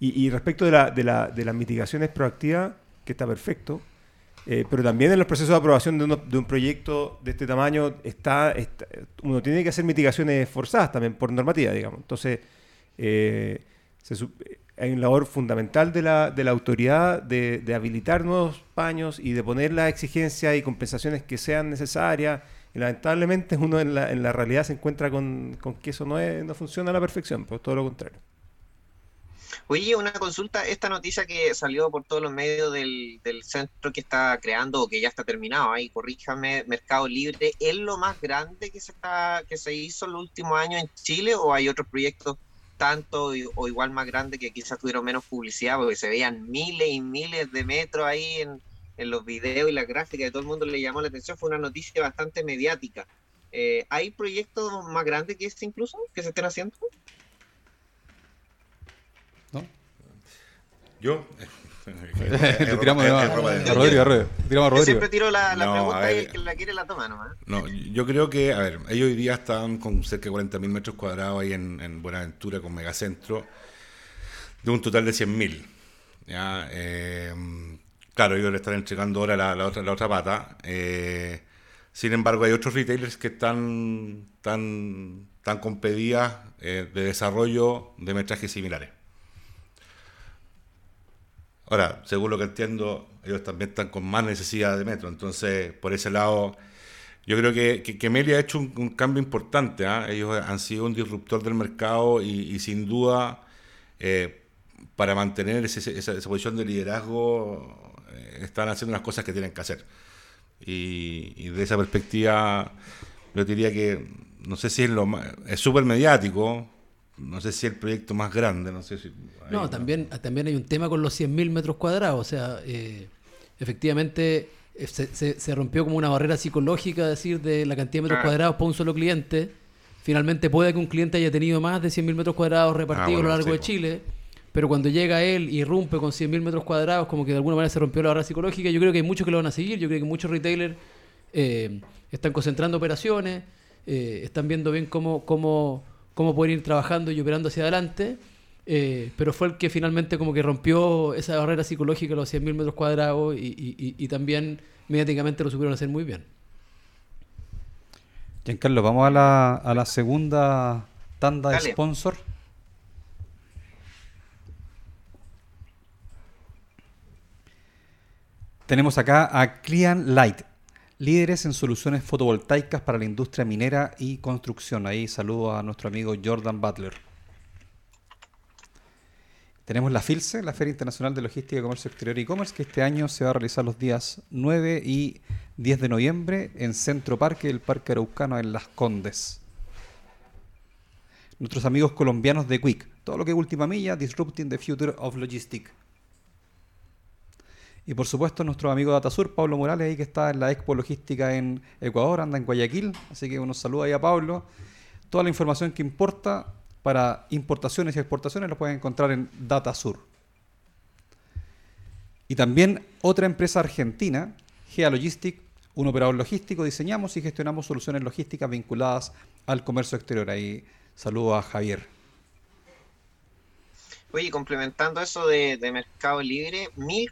Y, y respecto de, la, de, la, de las mitigaciones proactivas, que está perfecto, eh, pero también en los procesos de aprobación de, uno- de un proyecto de este tamaño, está, está- uno tiene que hacer mitigaciones forzadas también por normativa, digamos. Entonces, eh, sup- hay una labor fundamental de la, de la autoridad de, de habilitar nuevos paños y de poner las exigencias y compensaciones que sean necesarias. Y lamentablemente uno en la, en la realidad se encuentra con, con que eso no, es, no funciona a la perfección, pues todo lo contrario. Oye, una consulta, esta noticia que salió por todos los medios del, centro que está creando o que ya está terminado, ahí corríjame, Mercado Libre, ¿es lo más grande que se está que se hizo en los últimos años en Chile o hay otros proyectos tanto o igual más grandes que quizás tuvieron menos publicidad porque se veían miles y miles de metros ahí en, en los videos y las gráficas y todo el mundo le llamó la atención, fue una noticia bastante mediática. Eh, ¿Hay proyectos más grandes que este incluso que se estén haciendo? Yo. Le tiramos es ropa de- a Rodrigo, Rodrigo. Tiramos a Yo Rodrigo. siempre tiro la, la No, pregunta y el que la quiere la toma nomás. No, yo creo que, a ver, ellos hoy día están con cerca de 40.000 metros cuadrados ahí en, en Buenaventura con Megacentro, de un total de 100.000. ¿ya? Eh, claro, ellos le están entregando ahora la, la otra, la otra pata. eh, sin embargo, hay otros retailers que están, están, están con pedidas eh, de desarrollo de metrajes similares. Ahora, según lo que entiendo, ellos también están con más necesidad de metro. Entonces, por ese lado, yo creo que, que, Meli ha hecho un, cambio importante. ¿ah? Ellos han sido un disruptor del mercado y, sin duda, eh, para mantener ese- esa posición de liderazgo, eh, están haciendo las cosas que tienen que hacer. Y, y de esa perspectiva, yo diría que no sé si es lo más, es súper mediático, no sé si es el proyecto más grande, no sé si... No, también, también hay un tema con los 100.000 metros cuadrados. O sea, eh, efectivamente eh, se, se- se rompió como una barrera psicológica, decir, de la cantidad de metros Claro. cuadrados para un solo cliente. Finalmente puede que un cliente haya tenido más de 100.000 metros cuadrados repartidos Ah, bueno, a lo largo sí, de. Chile, pero cuando llega él y irrumpe con 100.000 metros cuadrados, como que de alguna manera se rompió la barrera psicológica. Yo creo que hay muchos que lo van a seguir, yo creo que muchos retailers eh, están concentrando operaciones, eh, están viendo bien cómo, cómo, cómo poder ir trabajando y operando hacia adelante. Eh, pero fue el que finalmente como que rompió esa barrera psicológica de los 100.000 metros cuadrados y, y- y- y también mediáticamente lo supieron hacer muy bien. Giancarlo, vamos a la, a la segunda tanda de sponsor. Tenemos acá a Clian Light, líderes en soluciones fotovoltaicas para la industria minera y construcción. Ahí saludo a nuestro amigo Jordan Butler. Tenemos la FILSE, la Feria Internacional de Logística Comercio Exterior y E-Commerce, que este año se va a realizar los días 9 y 10 de noviembre en Centro Parque, el Parque Araucano en Las Condes. Nuestros amigos colombianos de Quick, todo lo que es última milla, Disrupting the Future of Logistics. Y por supuesto nuestro amigo Datasur, Pablo Morales, ahí que está en la Expo Logística en Ecuador, anda en Guayaquil, así que unos saludos ahí a Pablo. Toda la información que importa para importaciones y exportaciones lo pueden encontrar en Datasur. Y también otra empresa argentina, GEA Logistic, un operador logístico, diseñamos y gestionamos soluciones logísticas vinculadas al comercio exterior. Ahí saludo a Javier. Oye, complementando eso de, de Mercado Libre, eh,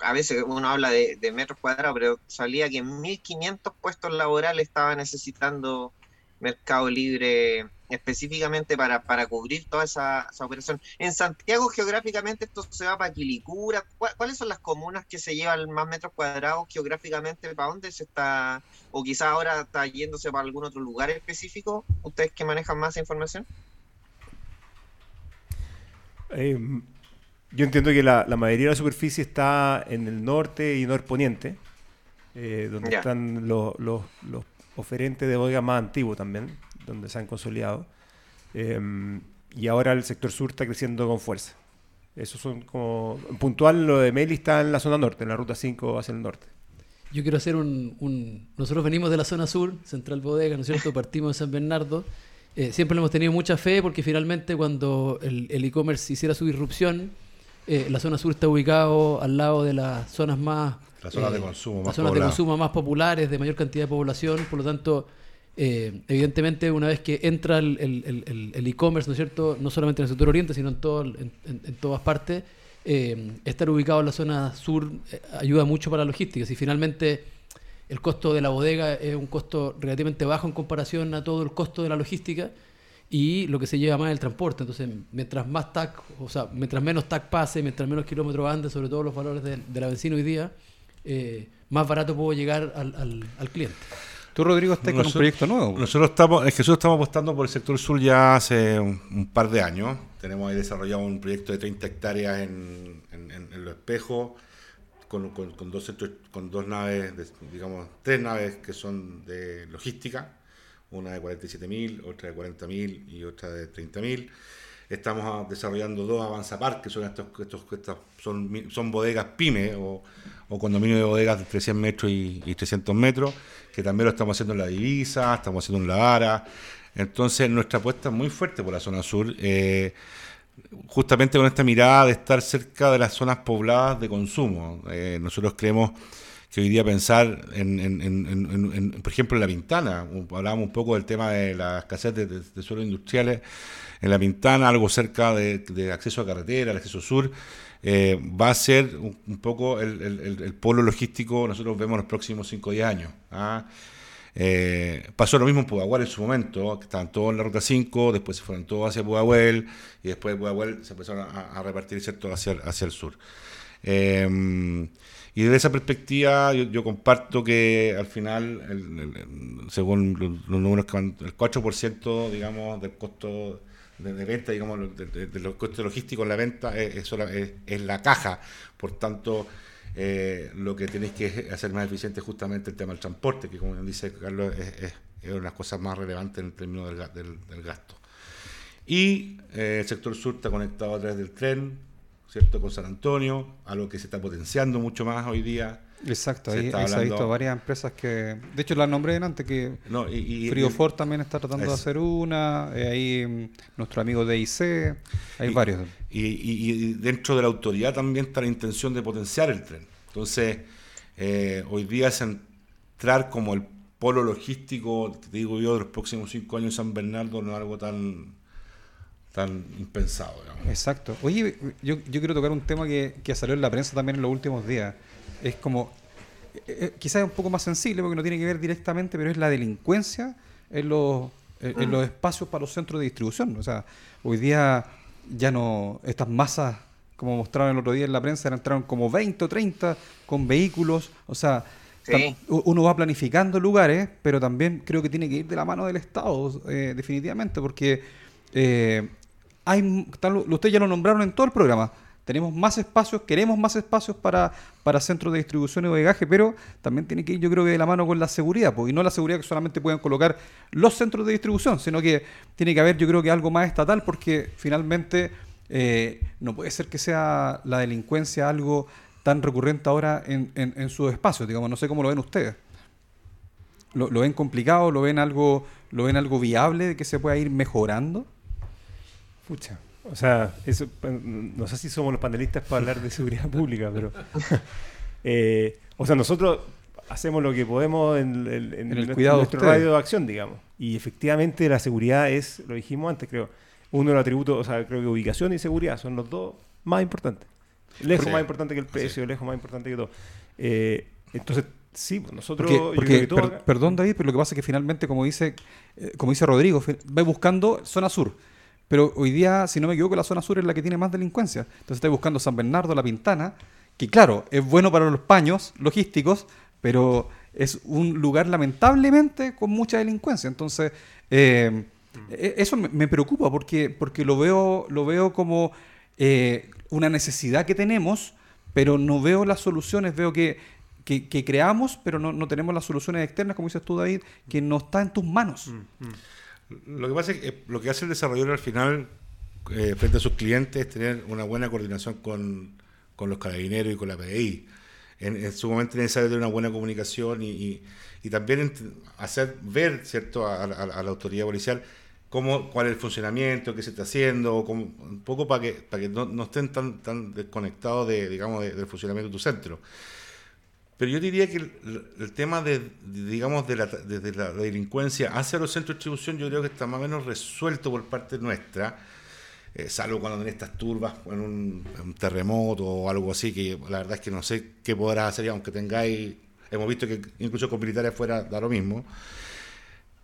a veces uno habla de, metros cuadrados, pero salía que 1.500 puestos laborales estaba necesitando Mercado Libre específicamente para, para cubrir toda esa, operación. En Santiago, geográficamente, esto se va para Quilicura. ¿Cuá- ¿Cuáles son las comunas que se llevan más metros cuadrados geográficamente? ¿Para dónde se está? O quizás ahora está yéndose para algún otro lugar específico. ¿Ustedes que manejan más información? Eh, yo entiendo que la, la mayoría de la superficie está en el norte y norponiente, eh, donde están los, los- los oferentes de bodegas más antiguos también, donde se han consolidado. Eh, y ahora el sector sur está creciendo con fuerza. Eso son como... en Puntual, lo de Meli está en la zona norte, en la ruta 5 hacia el norte. Yo quiero hacer un, un- Nosotros venimos de la zona sur, Central Bodega, ¿no es cierto? Partimos de San Bernardo. Eh, siempre le hemos tenido mucha fe porque finalmente cuando el el e-commerce hiciera su irrupción, eh, la zona sur está ubicado al lado de las zonas más... Las zonas eh, de consumo las más zonas de consumo más populares, de mayor cantidad de población. Por lo tanto, eh, evidentemente, una vez que entra el el- el- el- el e-commerce, ¿no es cierto? No solamente en el sector oriente, sino en, todo, en, en- en todas partes, eh, estar ubicado en la zona sur eh, ayuda mucho para la logística. Si finalmente el costo de la bodega es un costo relativamente bajo en comparación a todo el costo de la logística y lo que se lleva más es el transporte. Entonces, mientras más TAC, o sea, mientras menos TAC pase, mientras menos kilómetros ande, sobre todo los valores de, de la benzina hoy día, eh, más barato puedo llegar al, al- al cliente. Tú, Rodrigo, estás con un proyecto nuevo. Nosotros estamos, es que nosotros estamos apostando por el sector sur ya hace un, un par de años. Tenemos ahí desarrollado un proyecto de 30 hectáreas en, en, en- en Los Espejos, con, con- con dos centros- con dos naves, de- digamos, tres naves que son de logística, una de 47.000, otra de 40.000 y otra de 30.000. Estamos desarrollando dos avanzapar, que son estos, estos, estas son, son bodegas pyme o, o condominios de bodegas de 300 metros y, y 300 metros, que también lo estamos haciendo en la divisa, estamos haciendo en la vara. Entonces, nuestra apuesta es muy fuerte por la zona sur, eh, justamente con esta mirada de estar cerca de las zonas pobladas de consumo. Eh, nosotros creemos que hoy día pensar en, por ejemplo, en La Pintana, hablábamos un poco del tema de la escasez de, suelos industriales, en La Pintana, algo cerca de, acceso a carretera, el acceso sur, eh, va a ser un, poco el, el- polo logístico, nosotros vemos los próximos 5 o 10 años. ¿ah? Eh, pasó lo mismo en Pudahuel en su momento, que estaban todos en la ruta 5, después se fueron todos hacia Pudahuel y después de Pudahuel se empezaron a, repartir ¿cierto? Hacia, hacia el sur. Eh, y desde esa perspectiva yo, comparto que al final, el- el- el- según los, números que van, el 4% digamos, del costo de, venta, digamos, de, de- los costos logísticos en la venta es, es es- la caja. Por tanto, eh, lo que tenéis que hacer más eficiente es justamente el tema del transporte, que como dice Carlos, es, una de las cosas más relevantes en términos del, ga- del- del gasto. Y eh, el sector sur está conectado a través del tren, ¿cierto? Con San Antonio, algo que se está potenciando mucho más hoy día. Exacto, Se ahí, se ha visto varias empresas que, de hecho la nombré antes, que No, y, y- Friofort también está tratando de hacer una, eh, ahí mm, nuestro amigo de IC, hay varios. Y, y- y dentro de la autoridad también está la intención de potenciar el tren. Entonces, eh, hoy día es entrar como el polo logístico, te digo yo, de los próximos cinco años en San Bernardo no es algo tan, tan impensado. digamos. Exacto. Oye, yo, yo quiero tocar un tema que, que salió en la prensa también en los últimos días. Es como, eh, eh, quizás es un poco más sensible porque no tiene que ver directamente, pero es la delincuencia en los, en, en los espacios para los centros de distribución. O sea, hoy día ya no, estas masas, como mostraron el otro día en la prensa, entraron como 20 o 30 con vehículos. O sea, Sí. tam- u- uno va planificando lugares, pero también creo que tiene que ir de la mano del Estado, eh, definitivamente, porque eh, hay, ustedes ya lo nombraron en todo el programa. Tenemos más espacios, queremos más espacios para, para centros de distribución y bodegaje, pero también tiene que ir, yo creo que de la mano con la seguridad, y no la seguridad que solamente pueden colocar los centros de distribución, sino que tiene que haber, yo creo que algo más estatal, porque finalmente eh, no puede ser que sea la delincuencia algo tan recurrente ahora en, en, en sus espacios, digamos, no sé cómo lo ven ustedes. ¿Lo, lo ven complicado? ¿Lo ven algo, lo ven algo viable de que se pueda ir mejorando? Pucha. O sea, eso, no sé si somos los panelistas para hablar de seguridad pública, pero. eh, o sea, nosotros hacemos lo que podemos en, en- en En el nuestro, cuidado radio de acción, digamos. Y efectivamente la seguridad es, lo dijimos antes, creo, uno de los atributos, o sea, creo que ubicación y seguridad son los dos más importantes. Lejos Sí. más importante que el precio, lejos más importante que todo. Eh, entonces, sí, pues nosotros. Porque, yo porque- creo que todo per- acá- perdón David, pero lo que pasa es que finalmente, como dice, eh, como dice Rodrigo, va buscando zona sur. Pero hoy día, si no me equivoco, la zona sur es la que tiene más delincuencia. Entonces está buscando San Bernardo, La Pintana, que claro, es bueno para los paños logísticos, pero es un lugar lamentablemente con mucha delincuencia. Entonces, eh, e- eso me, preocupa porque, porque lo veo, lo veo como eh, una necesidad que tenemos, pero no veo las soluciones, veo que, que, creamos, pero no, no tenemos las soluciones externas, como dices tú, David, que no está en tus manos. Lo que pasa es que eh, lo que hace el desarrollador al final, eh, frente a sus clientes, es tener una buena coordinación con, con los carabineros y con la PDI. En, su momento es necesario tener una buena comunicación y, y- también hacer ver cierto a la autoridad policial cómo, cuál es el funcionamiento, qué se está haciendo, cómo- un poco para que, para que no, no estén tan, tan desconectados de, digamos, de- del funcionamiento de tu centro. Pero yo diría que el, tema de, digamos, de la, de- de la delincuencia hacia los centros de distribución, yo creo que está más o menos resuelto por parte nuestra, eh, salvo cuando tenés estas turbas en un, terremoto o algo así, que la verdad es que no sé qué podrás hacer, aunque tengáis, hemos visto que incluso con militares afuera da lo mismo.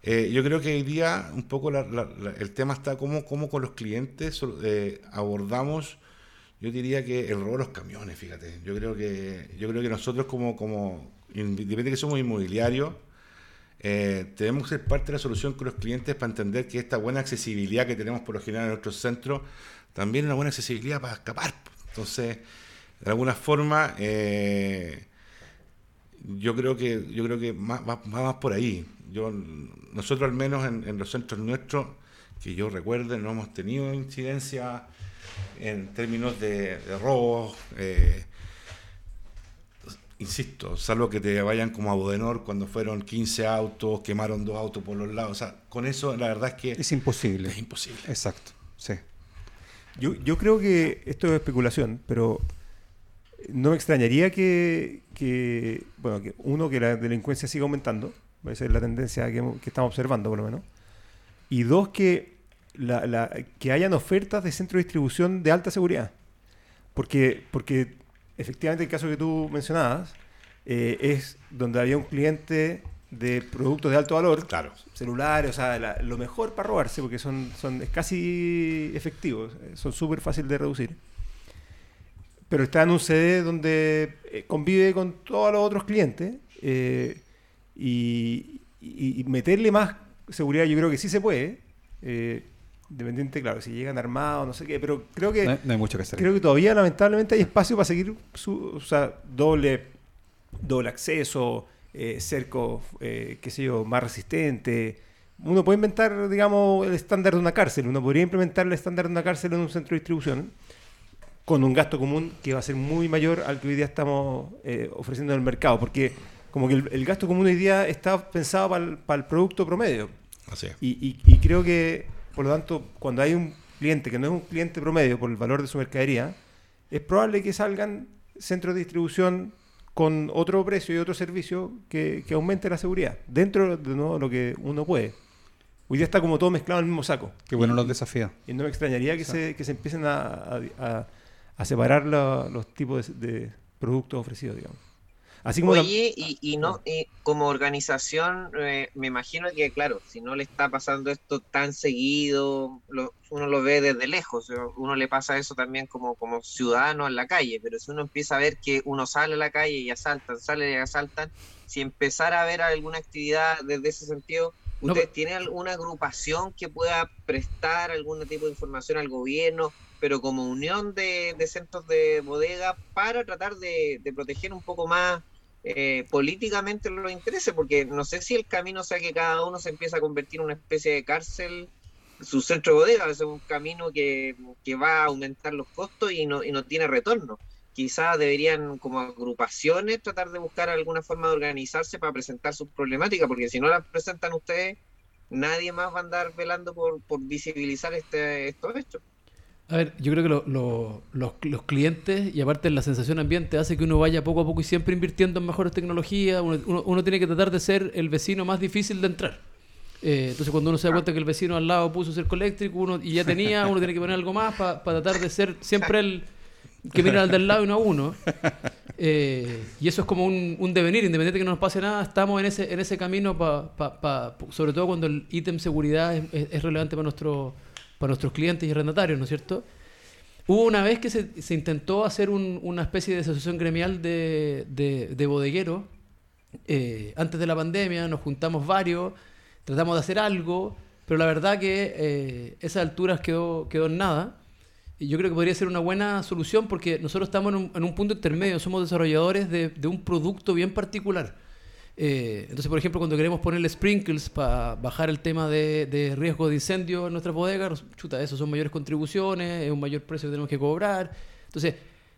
Eh, yo creo que hoy día un poco la- el tema está cómo, cómo con los clientes eh, abordamos, yo diría que el robo de los camiones, fíjate. Yo creo que, yo creo que nosotros como, como independiente que somos inmobiliarios, eh, tenemos que ser parte de la solución con los clientes para entender que esta buena accesibilidad que tenemos por lo general en nuestros centros también es una buena accesibilidad para escapar. Entonces, de alguna forma, eh, yo creo que yo creo que más, va más por ahí. Yo, nosotros al menos en, en los centros nuestros, que yo recuerde, no hemos tenido incidencia en términos de, de robos. eh, insisto, salvo que te vayan como a Bodenor cuando fueron 15 autos, quemaron dos autos por los lados. O sea, con eso la verdad es que Es imposible. es imposible. Exacto, sí. Yo, yo creo que esto es especulación, pero no me extrañaría que, que, bueno, que uno, que la delincuencia siga aumentando, esa es la tendencia que estamos observando por lo menos, y dos, que, la, la- que hayan ofertas de centro de distribución de alta seguridad. Porque, porque efectivamente el caso que tú mencionabas eh, es donde había un cliente de productos de alto valor, Claro. celulares, o sea, la- lo mejor para robarse, porque son, son es casi efectivos, son súper fáciles de reducir. Pero está en un CD donde eh, convive con todos los otros clientes eh, y, y- y meterle más seguridad yo creo que sí se puede, eh, dependiente, claro, si llegan armados, no sé qué, pero creo que... No hay, no hay mucho que hacer. Creo que todavía lamentablemente hay espacio para seguir su, o sea, doble, doble acceso, eh, cerco, eh, qué sé yo, más resistente. Uno puede inventar, digamos, el estándar de una cárcel. Uno podría implementar el estándar de una cárcel en un centro de distribución. con un gasto común que va a ser muy mayor al que hoy día estamos eh, ofreciendo en el mercado, porque como que el, el gasto común hoy día está pensado para el, producto promedio. Así es. Y, y- y creo que, por lo tanto, cuando hay un cliente que no es un cliente promedio por el valor de su mercadería, es probable que salgan centros de distribución con otro precio y otro servicio que, que aumente la seguridad, dentro de nuevo, lo que uno puede. Hoy día está como todo mezclado en el mismo saco. Qué bueno los desafíos. Y no me extrañaría que, se, que se empiecen a, a- a- a separar la- los tipos de, de productos ofrecidos, digamos. Así como la- Oye, y, y no, y como organización, eh, me imagino que, claro, si no le está pasando esto tan seguido, lo- uno lo ve desde lejos, uno le pasa eso también como, como ciudadano en la calle, pero si uno empieza a ver que uno sale a la calle y asaltan, sale y asaltan, si empezara a ver alguna actividad desde ese sentido, No, ¿Usted pero- tiene alguna agrupación que pueda prestar algún tipo de información al gobierno, pero como unión de, de centros de bodega para tratar de, de proteger un poco más eh, políticamente los intereses? Porque no sé si el camino sea que cada uno se empieza a convertir en una especie de cárcel, su centro de bodega, es un camino que, que va a aumentar los costos y no, y no tiene retorno. Quizás deberían como agrupaciones tratar de buscar alguna forma de organizarse para presentar sus problemáticas, porque si no las presentan ustedes, nadie más va a andar velando por, por visibilizar este, estos hechos. A ver, yo creo que lo- lo- los, los clientes y aparte la sensación ambiente hace que uno vaya poco a poco y siempre invirtiendo en mejores tecnologías. Uno, uno- uno tiene que tratar de ser el vecino más difícil de entrar. Eh, entonces cuando uno se da cuenta que el vecino al lado puso cerco eléctrico uno, y ya tenía, uno tiene que poner algo más para tratar de ser siempre el que mira al del lado y no a uno. Eh, y eso es como un, un devenir, independiente de que no nos pase nada, estamos en ese, en ese camino, pa, pa- pa- sobre todo cuando el ítem seguridad es relevante para, nuestro, para nuestros clientes y arrendatarios, ¿no es cierto? Hubo una vez que se, se intentó hacer un- una especie de asociación gremial de, de, de bodegueros. eh, antes de la pandemia nos juntamos varios, tratamos de hacer algo, pero la verdad que eh, esas alturas quedó, quedó en nada. Y yo creo que podría ser una buena solución porque nosotros estamos en un, en un punto intermedio, somos desarrolladores de, de un producto bien particular. Eh, entonces, por ejemplo, cuando queremos ponerle sprinkles para bajar el tema de, de riesgo de incendio en nuestras bodegas, chuta, eso son mayores contribuciones, es un mayor precio que tenemos que cobrar. Entonces,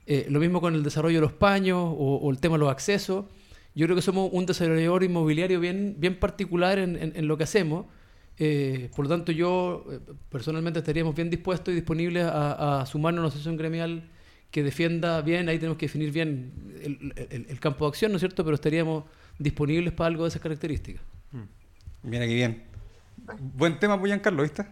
eh, lo mismo con el desarrollo de los paños o, el tema de los accesos. Yo creo que somos un desarrollador inmobiliario bien, particular en, lo que hacemos. Eh, por lo tanto, yo personalmente estaríamos bien dispuestos y disponibles a, sumarnos a una asociación gremial que defienda bien, ahí tenemos que definir bien el campo de acción, ¿no es cierto? Pero estaríamos disponibles para algo de esas características. Bien, aquí bien. Buen tema, pues, Giancarlo, ¿viste?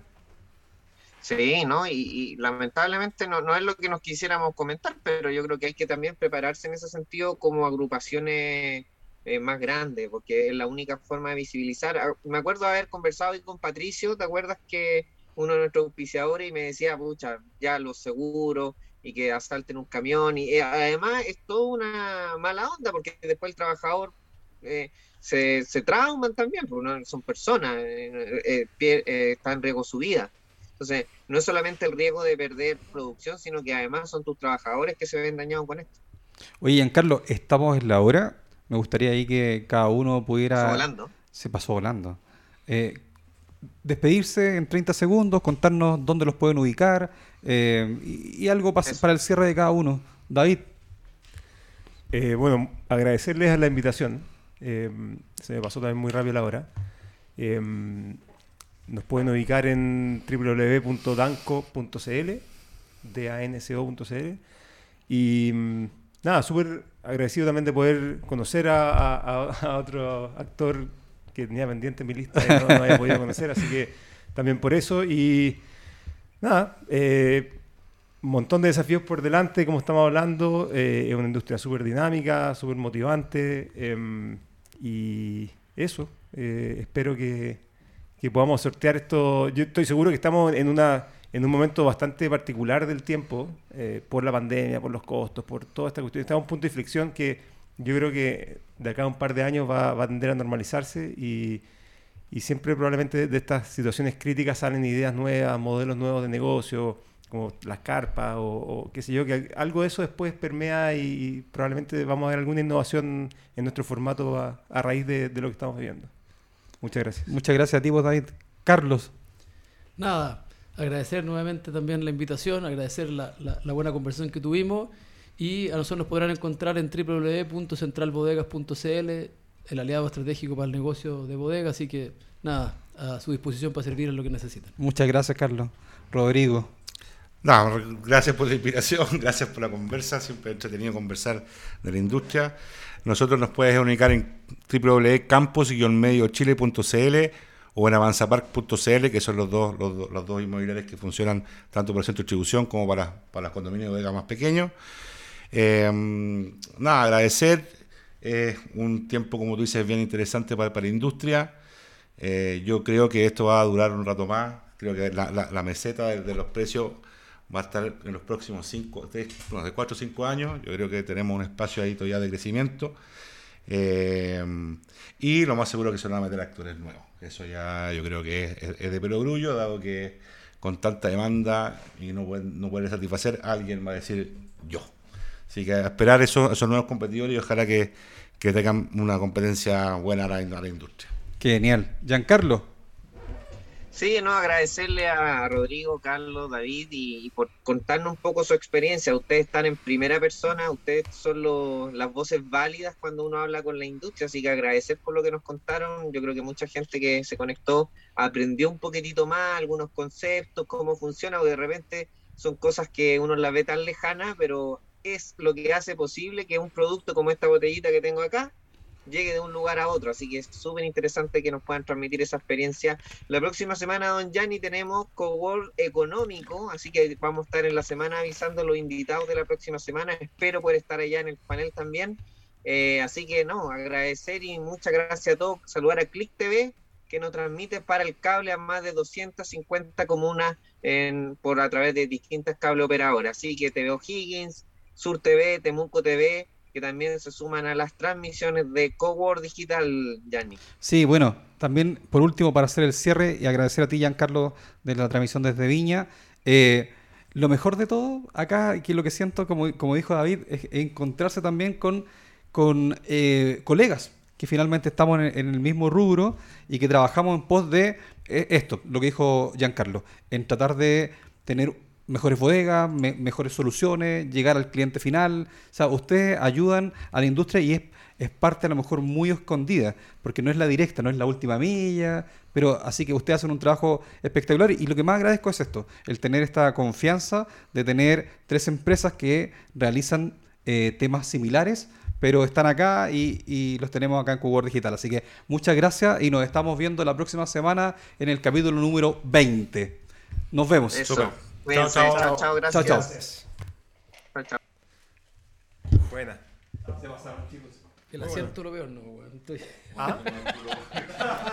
Sí, ¿no? Y, y lamentablemente no, no es lo que nos quisiéramos comentar, pero yo creo que hay que también prepararse en ese sentido como agrupaciones eh, más grandes, porque es la única forma de visibilizar. Ah, Me acuerdo haber conversado hoy con Patricio, ¿te acuerdas que uno de nuestros auspiciadores y me decía, pucha, ya los seguros y que asalten un camión? Y eh, además es toda una mala onda, porque después el trabajador eh, se, se trauman también, porque no son personas, eh, eh, eh, está en riesgo su vida. Entonces, no es solamente el riesgo de perder producción, sino que además son tus trabajadores que se ven dañados con esto. Oye, Giancarlo, estamos en la hora. Me gustaría ahí que cada uno pudiera... Volando. Se pasó volando. Eh, despedirse en 30 segundos, contarnos dónde los pueden ubicar eh, y, y algo Eso. para el cierre de cada uno. David, Eh, bueno, agradecerles a la invitación. Eh, se me pasó también muy rápido la hora. Eh, nos pueden ubicar en www.danco.cl, danco.cl. Y mm, nada, súper agradecido también de poder conocer a, otro actor que tenía pendiente en mi lista y no, no había podido conocer, así que también por eso. Y nada, eh, un montón de desafíos por delante, como estamos hablando. eh, es una industria súper dinámica, súper motivante. em, y eso, eh, espero que, que podamos sortear esto. Yo estoy seguro que estamos en, una, en un momento bastante particular del tiempo, eh, por la pandemia, por los costos, por toda esta cuestión. Estamos en un punto de inflexión que yo creo que de acá a un par de años va, va a tender a normalizarse y, y siempre probablemente de estas situaciones críticas salen ideas nuevas, modelos nuevos de negocio, como las carpas o, o qué sé yo, que algo de eso después permea y, y probablemente vamos a ver alguna innovación en nuestro formato a, a raíz de, de lo que estamos viviendo. Muchas gracias. muchas gracias a ti, vos, David. Carlos, Nada, agradecer nuevamente también la invitación, agradecer la, la- la buena conversación que tuvimos y a nosotros nos podrán encontrar en www.centralbodegas.cl, el aliado estratégico para el negocio de bodega, así que nada, a su disposición para servir en lo que necesiten. Muchas gracias, Carlos. Rodrigo. No, gracias por la inspiración, gracias por la conversa, siempre entretenido conversar de la industria. Nosotros nos puedes comunicar en www.campus-mediochile.cl o en avanzapark.cl, que son los dos, los, los dos inmobiliarios que funcionan tanto para el centro de distribución como para, para los condominios de bodega más pequeños. Eh, nada, agradecer. Es un tiempo, como tú dices, bien interesante para, para la industria. Eh, yo creo que esto va a durar un rato más. Creo que la meseta de, de los precios va a estar en los próximos 5, de 4 o 5 años. Yo creo que tenemos un espacio ahí todavía de crecimiento. Eh, y lo más seguro que se van a meter actores nuevos. Eso ya yo creo que es, es- es de perogrullo, dado que con tanta demanda y no pueden, no pueden satisfacer, alguien va a decir yo. Así que a esperar esos, esos nuevos competidores y ojalá que, que tengan una competencia buena a la, a la industria. Genial. Giancarlo. Sí, no, agradecerle a Rodrigo, Carlos, David y, por contarnos un poco su experiencia. Ustedes están en primera persona, ustedes son los- las voces válidas cuando uno habla con la industria, así que agradecer por lo que nos contaron. Yo creo que mucha gente que se conectó aprendió un poquitito más, algunos conceptos, cómo funciona, o de repente son cosas que uno las ve tan lejanas, pero es lo que hace posible que un producto como esta botellita que tengo acá llegue de un lugar a otro. Así que es súper interesante que nos puedan transmitir esa experiencia la próxima semana, don Yanni, tenemos Coworld Económico, así que vamos a estar en la semana avisando a los invitados de la próxima semana. Espero poder estar allá en el panel también. Eh, así que no, agradecer y muchas gracias a todos. Saludar a Click TV, que nos transmite para el cable a más de 250 comunas en, por a través de distintas cable operadoras. Así que TV O'Higgins, Sur TV, Temuco TV, que también se suman a las transmisiones de Coworld Digital, Yanni. Sí, bueno, también por último para hacer el cierre y agradecer a ti, Giancarlo, de la transmisión desde Viña. eh, lo mejor de todo acá, que lo que siento, como, dijo David, es encontrarse también con, con eh, colegas que finalmente estamos en, en el mismo rubro y que trabajamos en pos de eh, esto, lo que dijo Giancarlo, en tratar de tener mejores bodegas, me- mejores soluciones, llegar al cliente final. O sea, ustedes ayudan a la industria y es, parte a lo mejor muy escondida, porque no es la directa, no es la última milla, pero así que ustedes hacen un trabajo espectacular y lo que más agradezco es esto, el tener esta confianza de tener tres empresas que realizan eh, temas similares, pero están acá y, los tenemos acá en Coworld Digital. Así que muchas gracias y nos estamos viendo la próxima semana en el capítulo número 20. Nos vemos. Eso. Chao, chao. chao, chao, gracias. Chao, Chao, chao. Buena. El asiento lo peor, no, weón. Estoy- ¿Ah?